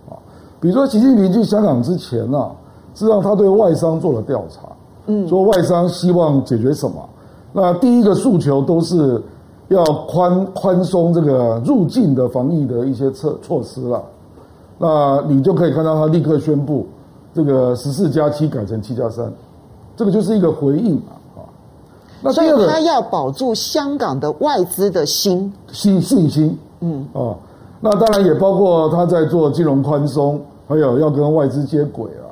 [SPEAKER 1] 啊。比如说，习近平去香港之前呢，实际上他对外商做了调查，嗯，说外商希望解决什么？那第一个诉求都是要宽宽松这个入境的防疫的一些措措施了。那你就可以看到他立刻宣布这个十四加七改成七加三，这个就是一个回应啊。那
[SPEAKER 2] 所以他要保住香港的外资的心
[SPEAKER 1] 心信心，嗯啊，那当然也包括他在做金融宽松，还有要跟外资接轨啊。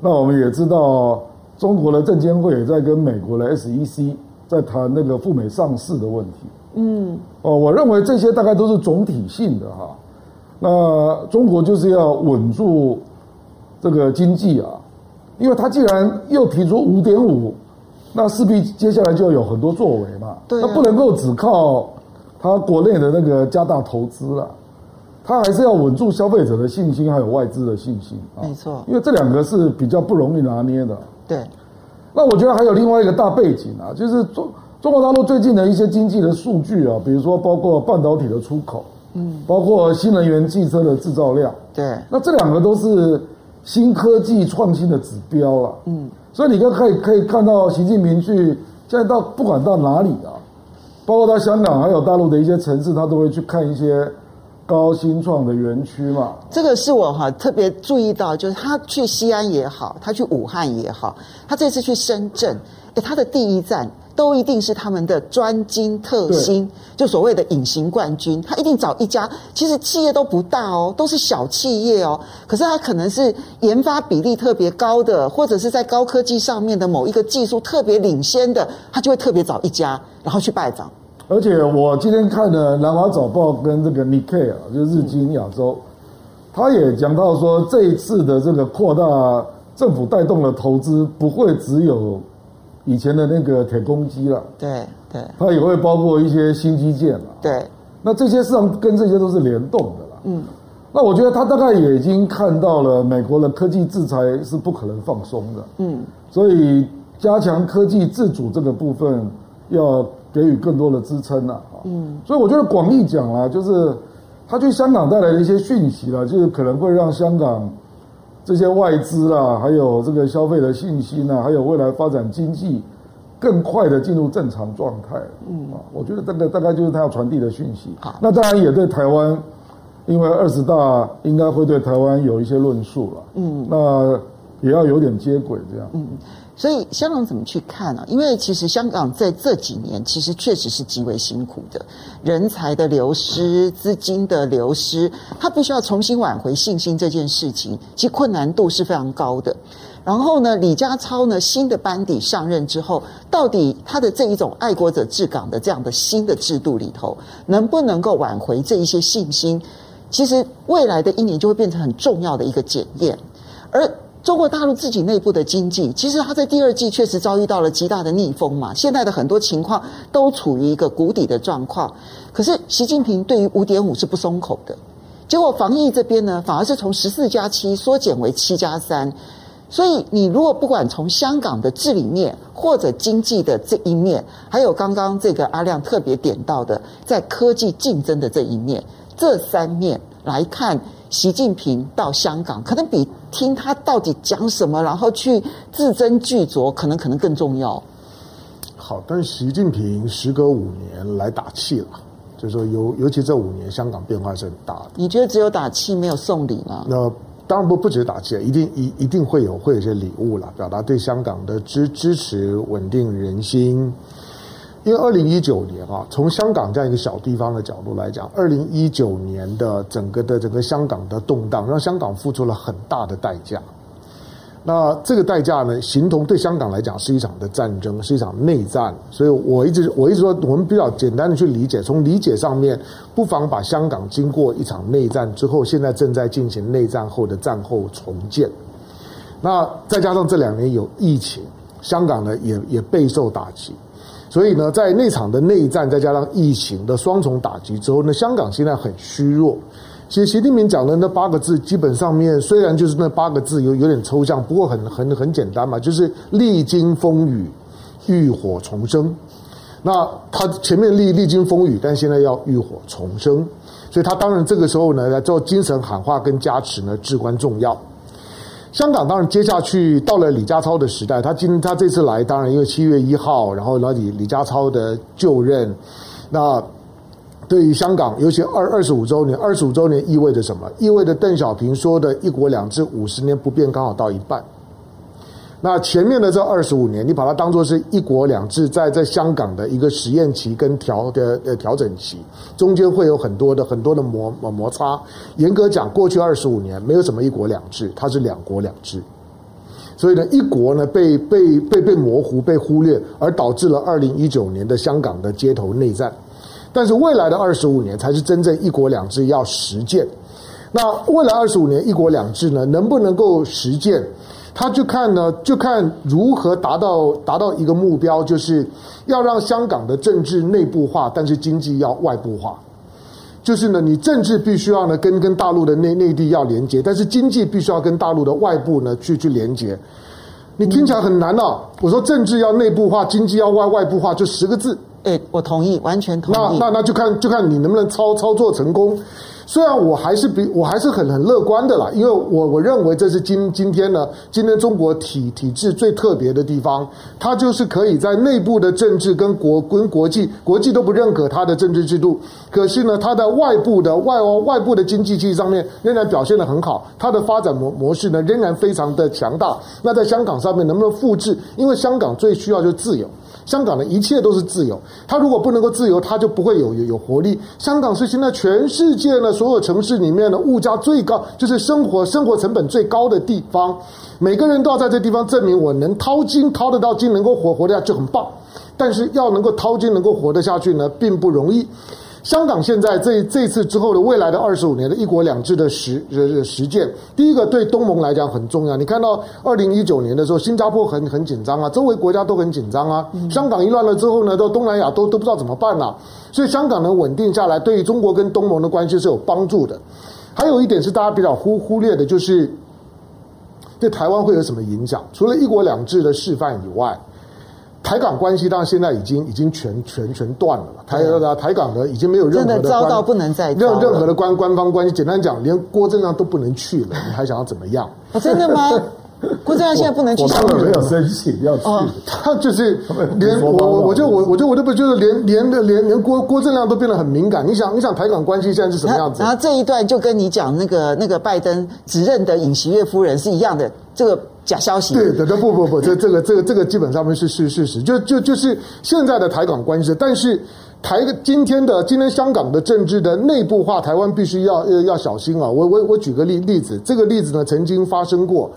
[SPEAKER 1] 那我们也知道，中国的证监会也在跟美国的 SEC 在谈那个赴美上市的问题。嗯哦，我认为这些大概都是总体性的哈。那中国就是要稳住这个经济啊，因为他既然又提出五点五。那势必接下来就要有很多作为嘛，对啊，他不能够只靠他国内的那个加大投资了，他还是要稳住消费者的信心，还有外资的信心啊。
[SPEAKER 2] 没错，
[SPEAKER 1] 因为这两个是比较不容易拿捏的。
[SPEAKER 2] 对，
[SPEAKER 1] 那我觉得还有另外一个大背景啊，就是中中国大陆最近的一些经济的数据啊，比如说包括半导体的出口，嗯，包括新能源汽车的制造量，
[SPEAKER 2] 对，
[SPEAKER 1] 那这两个都是新科技创新的指标啊，嗯。所以你就可以可以看到习近平去现在到不管到哪里啊，包括到香港还有大陆的一些城市，他都会去看一些高新创的园区嘛。
[SPEAKER 2] 这个是我哈特别注意到，就是他去西安也好，他去武汉也好，他这次去深圳，哎，他的第一站。都一定是他们的专精特新，就所谓的隐形冠军。他一定找一家，其实企业都不大哦，都是小企业哦。可是他可能是研发比例特别高的，或者是在高科技上面的某一个技术特别领先的，他就会特别找一家，然后去拜访。
[SPEAKER 1] 而且我今天看了《南华早报》跟这个 Nikkei 啊，就是日经亚洲，他也讲到说，这一次的这个扩大政府带动的投资，不会只有。以前的那个铁公鸡了，
[SPEAKER 2] 对对，
[SPEAKER 1] 它也会包括一些新基建了，
[SPEAKER 2] 对。
[SPEAKER 1] 那这些市场跟这些都是联动的了，嗯。那我觉得他大概也已经看到了美国的科技制裁是不可能放松的，嗯。所以加强科技自主这个部分要给予更多的支撑了，嗯。所以我觉得广义讲啊，就是他去香港带来的一些讯息了，就是可能会让香港。这些外资啦，还有这个消费的信心啊，还有未来发展经济更快的进入正常状态。嗯啊，我觉得这个大概就是他要传递的讯息。好，那当然也对台湾，因为二十大应该会对台湾有一些论述了。嗯，那也要有点接轨这样。嗯。
[SPEAKER 2] 所以香港怎么去看呢、因为其实香港在这几年其实确实是极为辛苦的，人才的流失、资金的流失，他必须要重新挽回信心这件事情，其实困难度是非常高的。然后呢，李家超呢新的班底上任之后，到底他的这一种爱国者治港的这样的新的制度里头，能不能够挽回这一些信心？其实未来的一年就会变成很重要的一个检验，而。中国大陆自己内部的经济，其实它在第二季确实遭遇到了极大的逆风嘛。现在的很多情况都处于一个谷底的状况。可是习近平对于五点五是不松口的，结果防疫这边呢，反而是从十四加七缩减为七加三。所以你如果不管从香港的治理面，或者经济的这一面，还有刚刚这个阿亮特别点到的在科技竞争的这一面，这三面来看。习近平到香港，可能比听他到底讲什么，然后去字斟句酌，可能可能更重要。
[SPEAKER 4] 好，但是习近平时隔五年来打气了，就是说尤尤其这五年，香港变化是很大的。
[SPEAKER 2] 你觉得只有打气没有送礼吗？
[SPEAKER 4] 那当然不不止打气，一定一一定会有会有些礼物了，表达对香港的支支持，稳定人心。因为二零一九年啊，从香港这样一个小地方的角度来讲，二零一九年的整个的整个香港的动荡，让香港付出了很大的代价。那这个代价呢，形同对香港来讲是一场的战争，是一场内战。所以我一直我一直说，我们比较简单的去理解，从理解上面，不妨把香港经过一场内战之后，现在正在进行内战后的战后重建。那再加上这两年有疫情，香港呢也也备受打击。所以呢，在那场的内战，再加上疫情的双重打击之后呢，香港现在很虚弱。其实习近平讲的那八个字，基本上面虽然就是那八个字有有点抽象，不过很很很简单嘛，就是历经风雨，浴火重生。那他前面历历经风雨，但现在要浴火重生，所以他当然这个时候呢，来做精神喊话跟加持呢，至关重要。香港当然接下去到了李家超的时代，他今他这次来，当然因为七月一号，然后了李李家超的就任，那对于香港，尤其二二十五周年，二十五周年意味着什么？意味着邓小平说的一国两制五十年不变，刚好到一半。那前面的这二十五年，你把它当做是一国两制在在香港的一个实验期跟调的呃调整期，中间会有很多的很多的摩摩擦。严格讲，过去二十五年没有什么一国两制，它是两国两制。所以呢，一国呢被被被被模糊、被忽略，而导致了二零一九年的香港的街头内战。但是未来的二十五年才是真正一国两制要实践。那未来二十五年一国两制呢，能不能够实践？他就看呢，就看如何达到达到一个目标，就是要让香港的政治内部化，但是经济要外部化。就是呢，你政治必须要呢跟跟大陆的内内地要连接，但是经济必须要跟大陆的外部呢去去连接。你听起来很难啊！我说政治要内部化，经济要外外部化，就十个字。
[SPEAKER 2] 哎，我同意，完全同意。
[SPEAKER 4] 那那那就看就看你能不能操操作成功。虽然我还是比我还是很很乐观的啦，因为我我认为这是今今天呢，今天中国体体制最特别的地方，它就是可以在内部的政治跟国跟国际国际都不认可它的政治制度，可是呢，它在外部的外外部的经济体上面仍然表现得很好，它的发展模模式呢仍然非常的强大。那在香港上面能不能复制？因为香港最需要就是自由。香港的一切都是自由，它如果不能够自由，它就不会有有有活力。香港是现在全世界呢所有城市里面的物价最高，就是生活生活成本最高的地方。每个人都要在这地方证明我能掏金，掏得到金，能够活活得下就很棒。但是要能够掏金，能够活得下去呢，并不容易。香港现在这这次之后的未来的二十五年的一国两制的实实实践，第一个对东盟来讲很重要。你看到二零一九年的时候，新加坡很很紧张啊，周围国家都很紧张啊。香港一乱了之后呢，到东南亚都都不知道怎么办了。所以香港能稳定下来，对于中国跟东盟的关系是有帮助的。还有一点是大家比较忽忽略的，就是对台湾会有什么影响？除了一国两制的示范以外。台港关系当然现在已经已经全全全断了了，台台港的已经没有任何的
[SPEAKER 2] 糟到不能再
[SPEAKER 4] 任任何的官官方关系。简单讲，连郭正亮都不能去了，你还想要怎么样？
[SPEAKER 2] 哦，真的吗？*laughs* 郭正亮现在不能去，
[SPEAKER 1] 他们没有申请要去，
[SPEAKER 4] 他就是连我我我就我我就我就不就是连连的连连郭郭正亮都变得很敏感。你想你想台港关系现在是什么样子？
[SPEAKER 2] 然后这一段就跟你讲那个那个拜登指认的尹锡悦夫人是一样的，这个。假消息。
[SPEAKER 4] 对，对对，不不不，这这个这个这个基本上面是是事实，就就就是现在的台港关系，但是台今天的今天香港的政治的内部化，台湾必须要要要小心啊！我我我举个例例子，这个例子呢曾经发生过，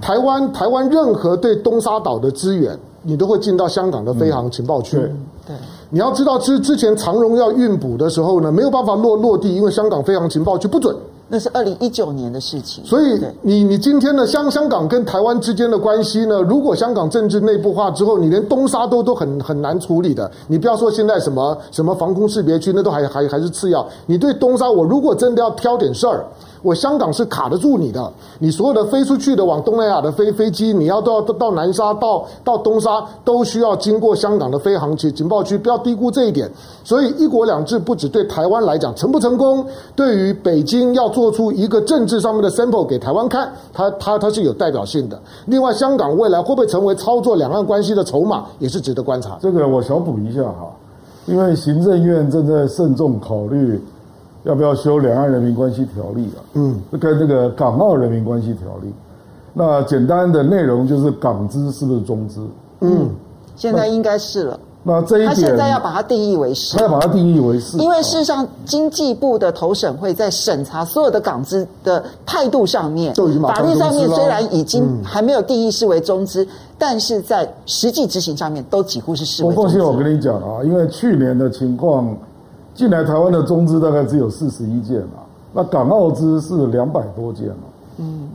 [SPEAKER 4] 台湾台湾任何对东沙岛的资源，你都会进到香港的飞航情报区。
[SPEAKER 2] 嗯、对。
[SPEAKER 4] 你要知道，之之前长荣要运补的时候呢，没有办法落落地，因为香港飞航情报区不准。
[SPEAKER 2] 那是二零一九年的事情。
[SPEAKER 4] 所以你你今天的香香港跟台湾之间的关系呢，如果香港政治内部化之后，你连东沙都都很很难处理的。你不要说现在什么什么防空识别区，那都还还还是次要。你对东沙，我如果真的要挑点事儿。我香港是卡得住你的，你所有的飞出去的往东南亚的飞飞机，你要到到到南沙到到东沙，都需要经过香港的飞航情情报区，不要低估这一点。所以一国两制不止对台湾来讲成不成功，对于北京要做出一个政治上面的 sample 给台湾看，它它它是有代表性的。另外，香港未来会不会成为操作两岸关系的筹码，也是值得观察。
[SPEAKER 1] 这个我小补一下哈，因为行政院正在慎重考虑。要不要修《两岸人民关系条例》啊？嗯，跟这个《港澳人民关系条例》。那简单的内容就是港资是不是中资？
[SPEAKER 2] 嗯，现在应该是了。
[SPEAKER 1] 那这一点，他
[SPEAKER 2] 现在要把它定义为是，
[SPEAKER 1] 他要把它定义为是。
[SPEAKER 2] 因为事实上，经济部的投审会在审查所有的港资的态度上面，法律上面虽然已经还没有定义视为中资，但是在实际执行上面都几乎是视为中资。
[SPEAKER 1] 我放心，我跟你讲啊，因为去年的情况。进来台湾的中资大概只有四十一件嘛，那港澳资是两百多件嘛，嗯，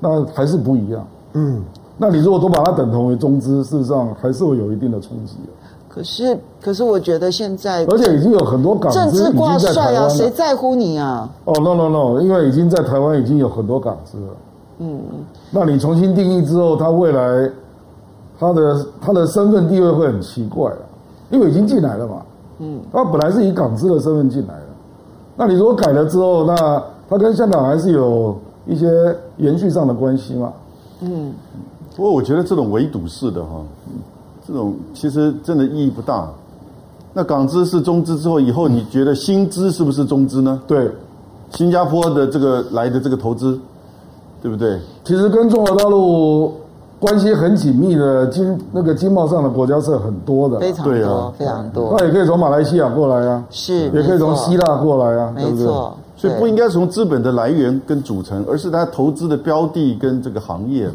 [SPEAKER 1] 那还是不一样，嗯，那你如果都把它等同为中资，事实上还是会有一定的冲击。
[SPEAKER 2] 可是，可是我觉得现在，
[SPEAKER 1] 而且已经有很多港资已经在台湾了，政治挂帅啊，
[SPEAKER 2] 谁在乎你啊？
[SPEAKER 1] 哦，no no no，因为已经在台湾已经有很多港资了，嗯，那你重新定义之后，他未来他的他的身份地位会很奇怪啊，因为已经进来了嘛。嗯，他本来是以港资的身份进来的，那你如果改了之后，那他跟香港还是有一些延续上的关系嘛？
[SPEAKER 3] 嗯，不过我觉得这种围堵式的哈，这种其实真的意义不大。那港资是中资之后，以后你觉得新资是不是中资呢？
[SPEAKER 1] 对，
[SPEAKER 3] 新加坡的这个来的这个投资，对不对？
[SPEAKER 1] 其实跟中国大陆。关系很紧密的经那个经贸上的国家是很多的，
[SPEAKER 2] 非常多，非常多。
[SPEAKER 1] 那也可以从马来西亚过来啊，
[SPEAKER 2] 是，
[SPEAKER 1] 也可以从希腊过来啊，
[SPEAKER 2] 没错。
[SPEAKER 3] 所以不应该从资本的来源跟组成，而是它投资的标的跟这个行业了。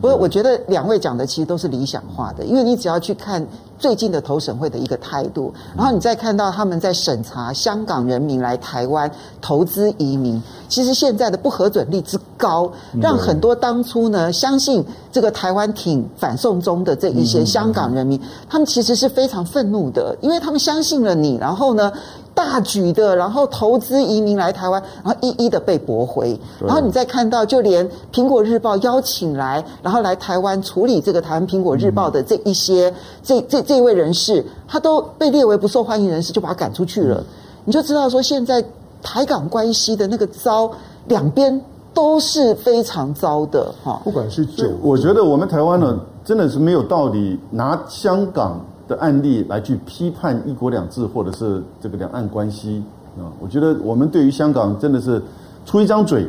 [SPEAKER 2] 不过，我觉得两位讲的其实都是理想化的，因为你只要去看最近的投审会的一个态度，然后你再看到他们在审查香港人民来台湾投资移民，其实现在的不核准率之高，让很多当初呢相信这个台湾挺反送中的这一些香港人民，他们其实是非常愤怒的，因为他们相信了你，然后呢。大举的，然后投资移民来台湾，然后一一的被驳回。然后你再看到，就连苹果日报邀请来，然后来台湾处理这个台湾苹果日报的这一些、嗯、这这这位人士，他都被列为不受欢迎人士，就把他赶出去了。嗯、你就知道说，现在台港关系的那个糟，两边都是非常糟的哈。
[SPEAKER 4] 不管是酒，
[SPEAKER 3] 我觉得我们台湾呢，真的是没有道理拿香港的案例来去批判一国两制或者是这个两岸关系啊，我觉得我们对于香港真的是出一张嘴，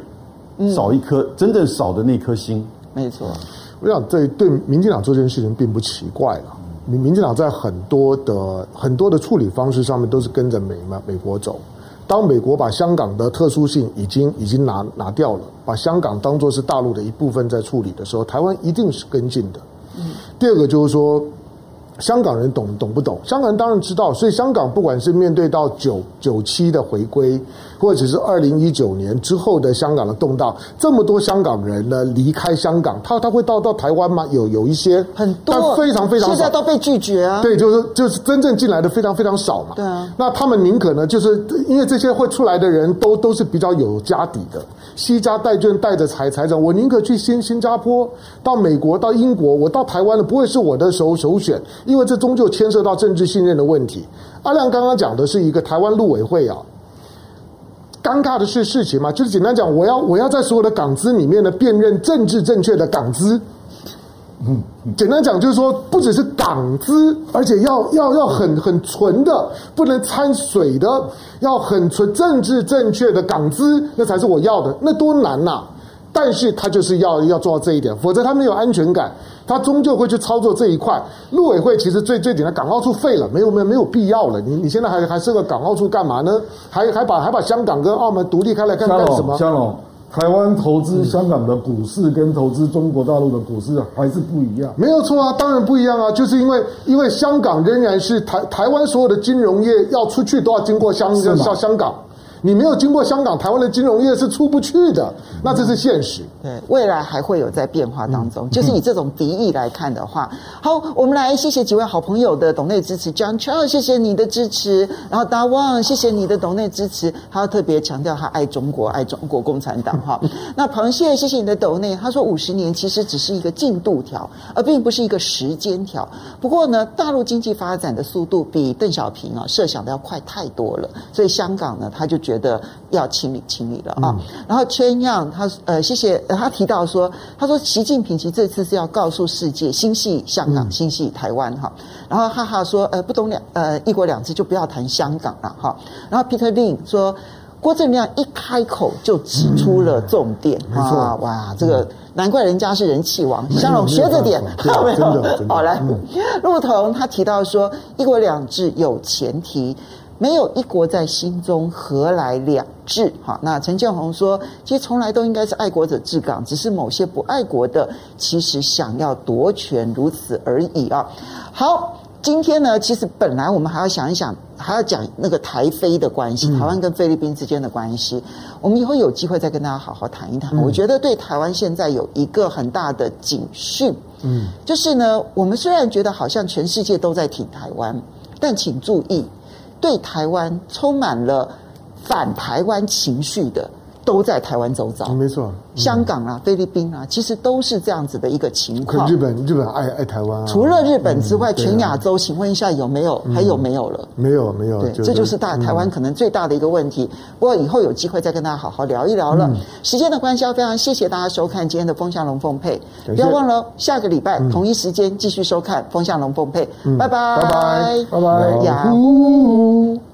[SPEAKER 3] 少一颗真正少的那颗心。
[SPEAKER 2] 没错，
[SPEAKER 4] 我想对对民进党做这件事情并不奇怪了。民民进党在很多的很多的处理方式上面都是跟着美美国走。当美国把香港的特殊性已经已经拿拿掉了，把香港当作是大陆的一部分在处理的时候，台湾一定是跟进的。第二个就是说。香港人懂懂不懂？香港人当然知道，所以香港不管是面对到九九七的回归，或者是二零一九年之后的香港的动荡，这么多香港人呢离开香港，他他会到到台湾吗？有有一些
[SPEAKER 2] 很多，
[SPEAKER 4] 但非常非常少，
[SPEAKER 2] 现在都被拒绝啊。
[SPEAKER 4] 对，就是就是真正进来的非常非常少嘛。
[SPEAKER 2] 对啊，
[SPEAKER 4] 那他们宁可呢，就是因为这些会出来的人都都是比较有家底的，西家带眷带着财财产，我宁可去新新加坡、到美国、到英国，我到台湾的不会是我的首首选。因为这终究牵涉到政治信任的问题。阿亮刚刚讲的是一个台湾陆委会啊，尴尬的是事情嘛，就是简单讲，我要我要在所有的港资里面呢辨认政治正确的港资。嗯，简单讲就是说，不只是港资，而且要要要很很纯的，不能掺水的，要很纯政治正确的港资，那才是我要的。那多难呐、啊！但是他就是要要做到这一点，否则他没有安全感，他终究会去操作这一块。陆委会其实最最简单港澳处废了，没有没有没有必要了。你你现在还还设个港澳处干嘛呢？还还把还把香港跟澳门独立开来干干什么？
[SPEAKER 1] 香龙，台湾投资香港的股市跟投资中国大陆的股市还是不一样。
[SPEAKER 4] 没有错啊，当然不一样啊，就是因为因为香港仍然是台台湾所有的金融业要出去都要经过香香香港。你没有经过香港，台湾的金融业是出不去的，那这是现实。
[SPEAKER 2] 对，未来还会有在变化当中。就是以这种敌意来看的话，好，我们来谢谢几位好朋友的董内支持，John Charles，谢谢你的支持，然后大旺谢谢你的董内支持，他要特别强调他爱中国，爱中国共产党哈。*laughs* 那螃蟹，谢谢你的董内，他说五十年其实只是一个进度条，而并不是一个时间条。不过呢，大陆经济发展的速度比邓小平啊设想的要快太多了，所以香港呢，他就。觉得要清理清理了啊，嗯、然后圈样他呃谢谢他提到说，他说习近平其实这次是要告诉世界心系香港，心系台湾哈，然后哈哈说呃不懂两呃一国两制就不要谈香港了哈，然后 Peter Lin 说郭正亮一开口就指出了重点、嗯、啊哇这个难怪人家是人气王，香龙学着点好 *laughs* 没有好来陆彤他提到说一国两制有前提。没有一国在心中，何来两制？哈，那陈建宏说，其实从来都应该是爱国者治港，只是某些不爱国的，其实想要夺权，如此而已啊。好，今天呢，其实本来我们还要想一想，还要讲那个台菲的关系，台湾跟菲律宾之间的关系，我们以后有机会再跟大家好好谈一谈。我觉得对台湾现在有一个很大的警讯，嗯，就是呢，我们虽然觉得好像全世界都在挺台湾，但请注意。对台湾充满了反台湾情绪的，都在台湾周遭，
[SPEAKER 4] 没错。
[SPEAKER 2] 香港啊，菲律宾啊，其实都是这样子的一个情况。
[SPEAKER 4] 日本，日本爱爱台湾啊。
[SPEAKER 2] 除了日本之外，全亚洲，请问一下有没有？还有没有了？
[SPEAKER 4] 没有，没有。
[SPEAKER 2] 对，这就是大台湾可能最大的一个问题。不过以后有机会再跟大家好好聊一聊了。时间的关系，要非常谢谢大家收看今天的风向龙凤配。不要忘了下个礼拜同一时间继续收看风向龙凤配。拜拜，
[SPEAKER 1] 拜拜，拜拜。
[SPEAKER 2] 呀呼。